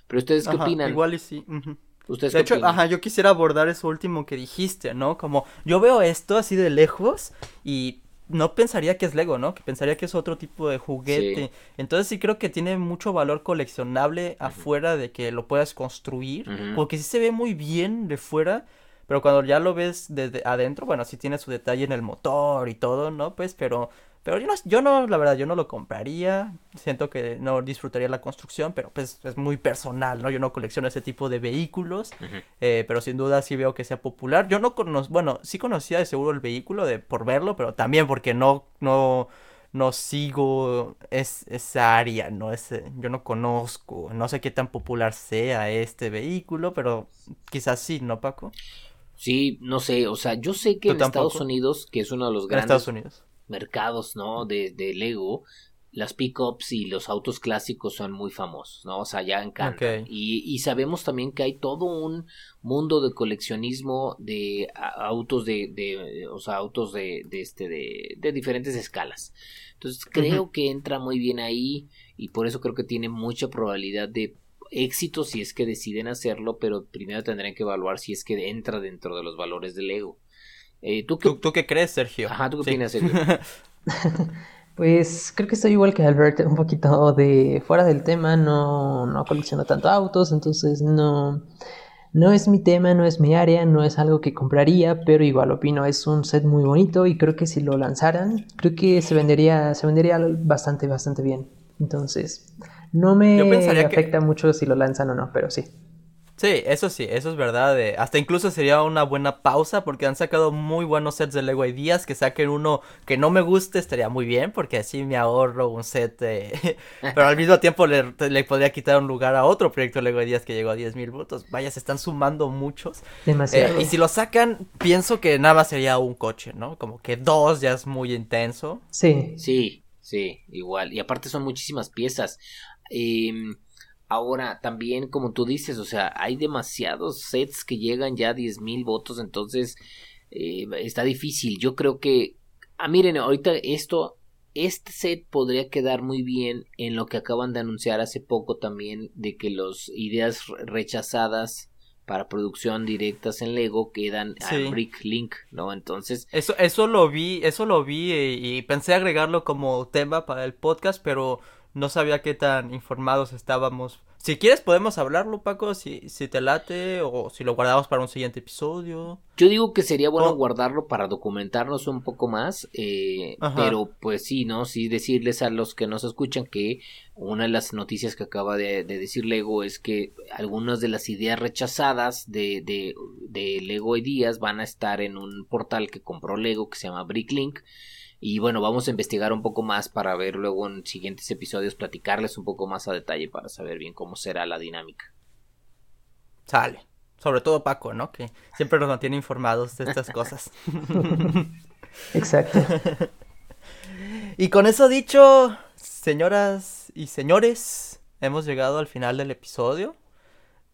Pero ustedes qué opinan? Igual y sí. ¿Ustedes de hecho, ajá, yo quisiera abordar eso último que dijiste, ¿no? Como yo veo esto así de lejos y no pensaría que es Lego, ¿no? Que pensaría que es otro tipo de juguete. Entonces sí creo que tiene mucho valor coleccionable afuera de que lo puedas construir. Porque sí se ve muy bien de fuera. Pero cuando ya lo ves desde adentro, bueno, sí tiene su detalle en el motor y todo, ¿no? Pues, pero pero yo no, yo no, la verdad, yo no lo compraría. Siento que no disfrutaría la construcción, pero pues es muy personal, ¿no? Yo no colecciono ese tipo de vehículos, eh, pero sin duda sí veo que sea popular. Yo no conozco, bueno, sí conocía de seguro el vehículo de, por verlo, pero también porque no, no, no sigo es, esa área, ¿no? Ese, yo no conozco, no sé qué tan popular sea este vehículo, pero quizás sí, ¿no, Paco? Sí, no sé, o sea, yo sé que en Estados Unidos, que es uno de los grandes... Estados Unidos mercados, ¿no? De, de Lego, las pickups y los autos clásicos son muy famosos, ¿no? O sea, ya encantan. Y, y, sabemos también que hay todo un mundo de coleccionismo de autos de, de, o sea, autos de, de este, de, de diferentes escalas. Entonces creo que entra muy bien ahí y por eso creo que tiene mucha probabilidad de éxito si es que deciden hacerlo, pero primero tendrán que evaluar si es que entra dentro de los valores del Lego. Eh, ¿tú, qué... ¿Tú, qué crees, Sergio? Ajá, ¿tú qué opinas, Sergio? pues creo que estoy igual que Albert, un poquito de fuera del tema, no, no colecciono tanto autos, entonces no, no es mi tema, no es mi área, no es algo que compraría, pero igual opino, es un set muy bonito y creo que si lo lanzaran, creo que se vendería, se vendería bastante, bastante bien. Entonces, no me afecta mucho si lo lanzan o no, pero sí. Sí, eso sí, eso es verdad. hasta incluso sería una buena pausa porque han sacado muy buenos sets de Lego Ideas. Que saquen uno que no me guste estaría muy bien porque así me ahorro un set. Pero al mismo tiempo le, podría quitar un lugar a otro proyecto de Lego Ideas que llegó a 10.000 votos. Vaya, se están sumando muchos. Demasiado. Eh, y si lo sacan, pienso que nada más sería un coche, ¿no? Como que dos ya es muy intenso. Sí. Sí, sí, igual. Y aparte son muchísimas piezas. Eh, Ahora, también, como tú dices, o sea, hay demasiados sets que llegan ya a 10.000 votos, entonces eh, está difícil. Yo creo que, ah, miren, ahorita esto, este set podría quedar muy bien en lo que acaban de anunciar hace poco también, de que las ideas rechazadas para producción directas en Lego quedan a Brick Link, ¿no? Entonces... Eso, eso lo vi, eso lo vi eh, y pensé agregarlo como tema para el podcast, pero no sabía qué tan informados estábamos. Si quieres podemos hablarlo, Paco, si, si te late o si lo guardamos para un siguiente episodio. Yo digo que sería bueno guardarlo para documentarnos un poco más, eh, pero pues sí, ¿no? Sí decirles a los que nos escuchan que una de las noticias que acaba de, decir Lego es que algunas de las ideas rechazadas de, de, de Lego Ideas van a estar en un portal que compró Lego que se llama Bricklink y bueno, vamos a investigar un poco más para ver luego en siguientes episodios, platicarles un poco más a detalle para saber bien cómo será la dinámica. Sale. Sobre todo Paco, ¿no? Que siempre nos mantiene informados de estas cosas. Exacto. y con eso dicho, señoras y señores, hemos llegado al final del episodio.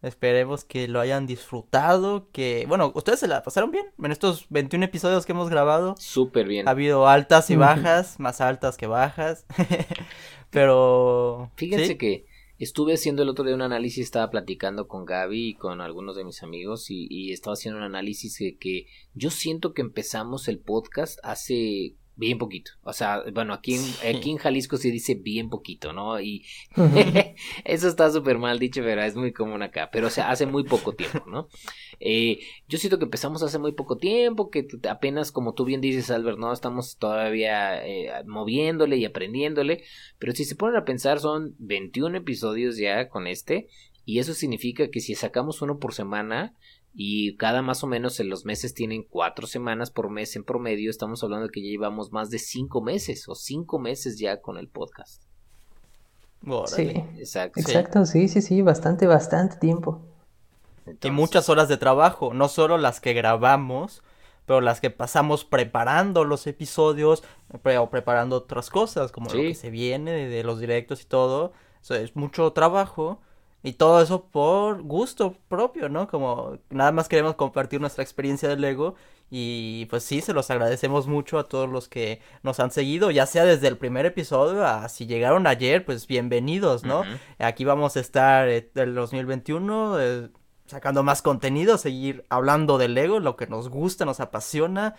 Esperemos que lo hayan disfrutado, que, bueno, ustedes se la pasaron bien en estos 21 episodios que hemos grabado. Súper bien. Ha habido altas y bajas, más altas que bajas, pero... Fíjense que estuve haciendo el otro día un análisis, estaba platicando con Gaby y con algunos de mis amigos y, estaba haciendo un análisis de que yo siento que empezamos el podcast hace Bien poquito. O sea, bueno, aquí en, aquí en Jalisco se dice bien poquito, ¿no? Y eso está súper mal dicho, pero es muy común acá. Pero o sea, hace muy poco tiempo, ¿no? Eh, yo siento que empezamos hace muy poco tiempo, que apenas, como tú bien dices, Albert, ¿no? Estamos todavía eh, moviéndole y aprendiéndole. Pero si se ponen a pensar, son 21 episodios ya con este. Y eso significa que si sacamos uno por semana, y cada más o menos en los meses tienen cuatro semanas por mes en promedio. Estamos hablando de que ya llevamos más de cinco meses o cinco meses ya con el podcast. Sí, exacto. Exacto, sí, sí, sí, bastante, bastante tiempo. Y muchas horas de trabajo, no solo las que grabamos, pero las que pasamos preparando los episodios o preparando otras cosas, como lo que se viene de, de los directos y todo. Eso es mucho trabajo y todo eso por gusto propio, ¿no? Como nada más queremos compartir nuestra experiencia de Lego y pues sí, se los agradecemos mucho a todos los que nos han seguido, ya sea desde el primer episodio a si llegaron ayer, pues bienvenidos, ¿no? Aquí vamos a estar eh, el 2021 eh, sacando más contenido, seguir hablando de Lego, lo que nos gusta, nos apasiona.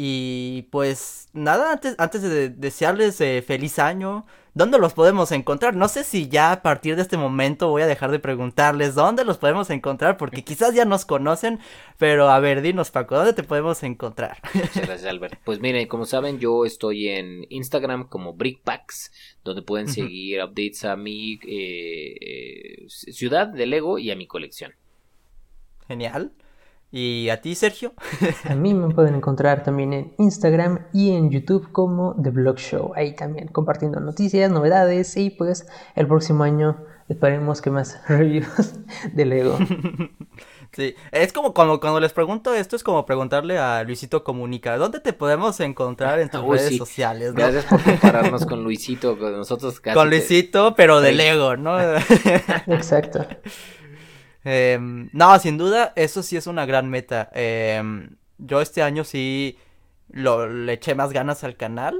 Y pues nada, antes, antes de desearles eh, feliz año, ¿dónde los podemos encontrar? No sé si ya a partir de este momento voy a dejar de preguntarles dónde los podemos encontrar, porque quizás ya nos conocen, pero a ver, dinos Paco, ¿dónde te podemos encontrar? Muchas gracias Albert. Pues miren, como saben, yo estoy en Instagram como Brickpacks, donde pueden seguir updates a mi eh, eh, ciudad de Lego y a mi colección. Genial. ¿Y a ti, Sergio? a mí me pueden encontrar también en Instagram y en YouTube como The Blog Show. Ahí también compartiendo noticias, novedades y pues el próximo año esperemos que más reviews de Lego. Sí, es como cuando, cuando les pregunto esto, es como preguntarle a Luisito Comunica, ¿dónde te podemos encontrar en tus redes sociales? Gracias por compararnos con Luisito, con nosotros casi Con Luisito, pero de Lego, ¿no? Exacto. Em, no, sin duda, eso sí es una gran meta. Em, yo este año sí lo, le eché más ganas al canal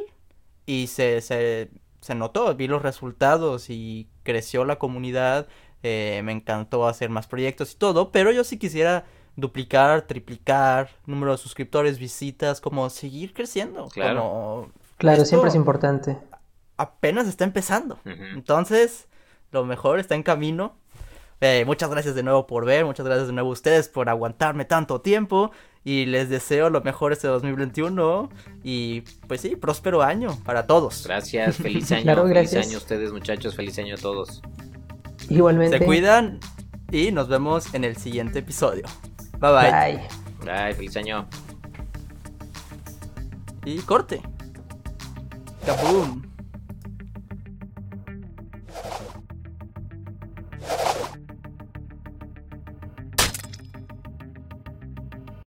y se, se, se notó, vi los resultados y creció la comunidad. Eh, me encantó hacer más proyectos y todo, pero yo sí quisiera duplicar, triplicar número de suscriptores, visitas, como seguir creciendo. Claro, claro siempre es importante. Apenas está empezando. Entonces, lo mejor está en camino eh, muchas gracias de nuevo por ver, muchas gracias de nuevo a ustedes por aguantarme tanto tiempo y les deseo lo mejor este 2021 y pues sí, próspero año para todos. Gracias, feliz año, feliz año a ustedes muchachos, feliz año a todos. Igualmente. Se cuidan y nos vemos en el siguiente episodio. Bye bye. Bye, bye feliz año. Y corte. Kaboom.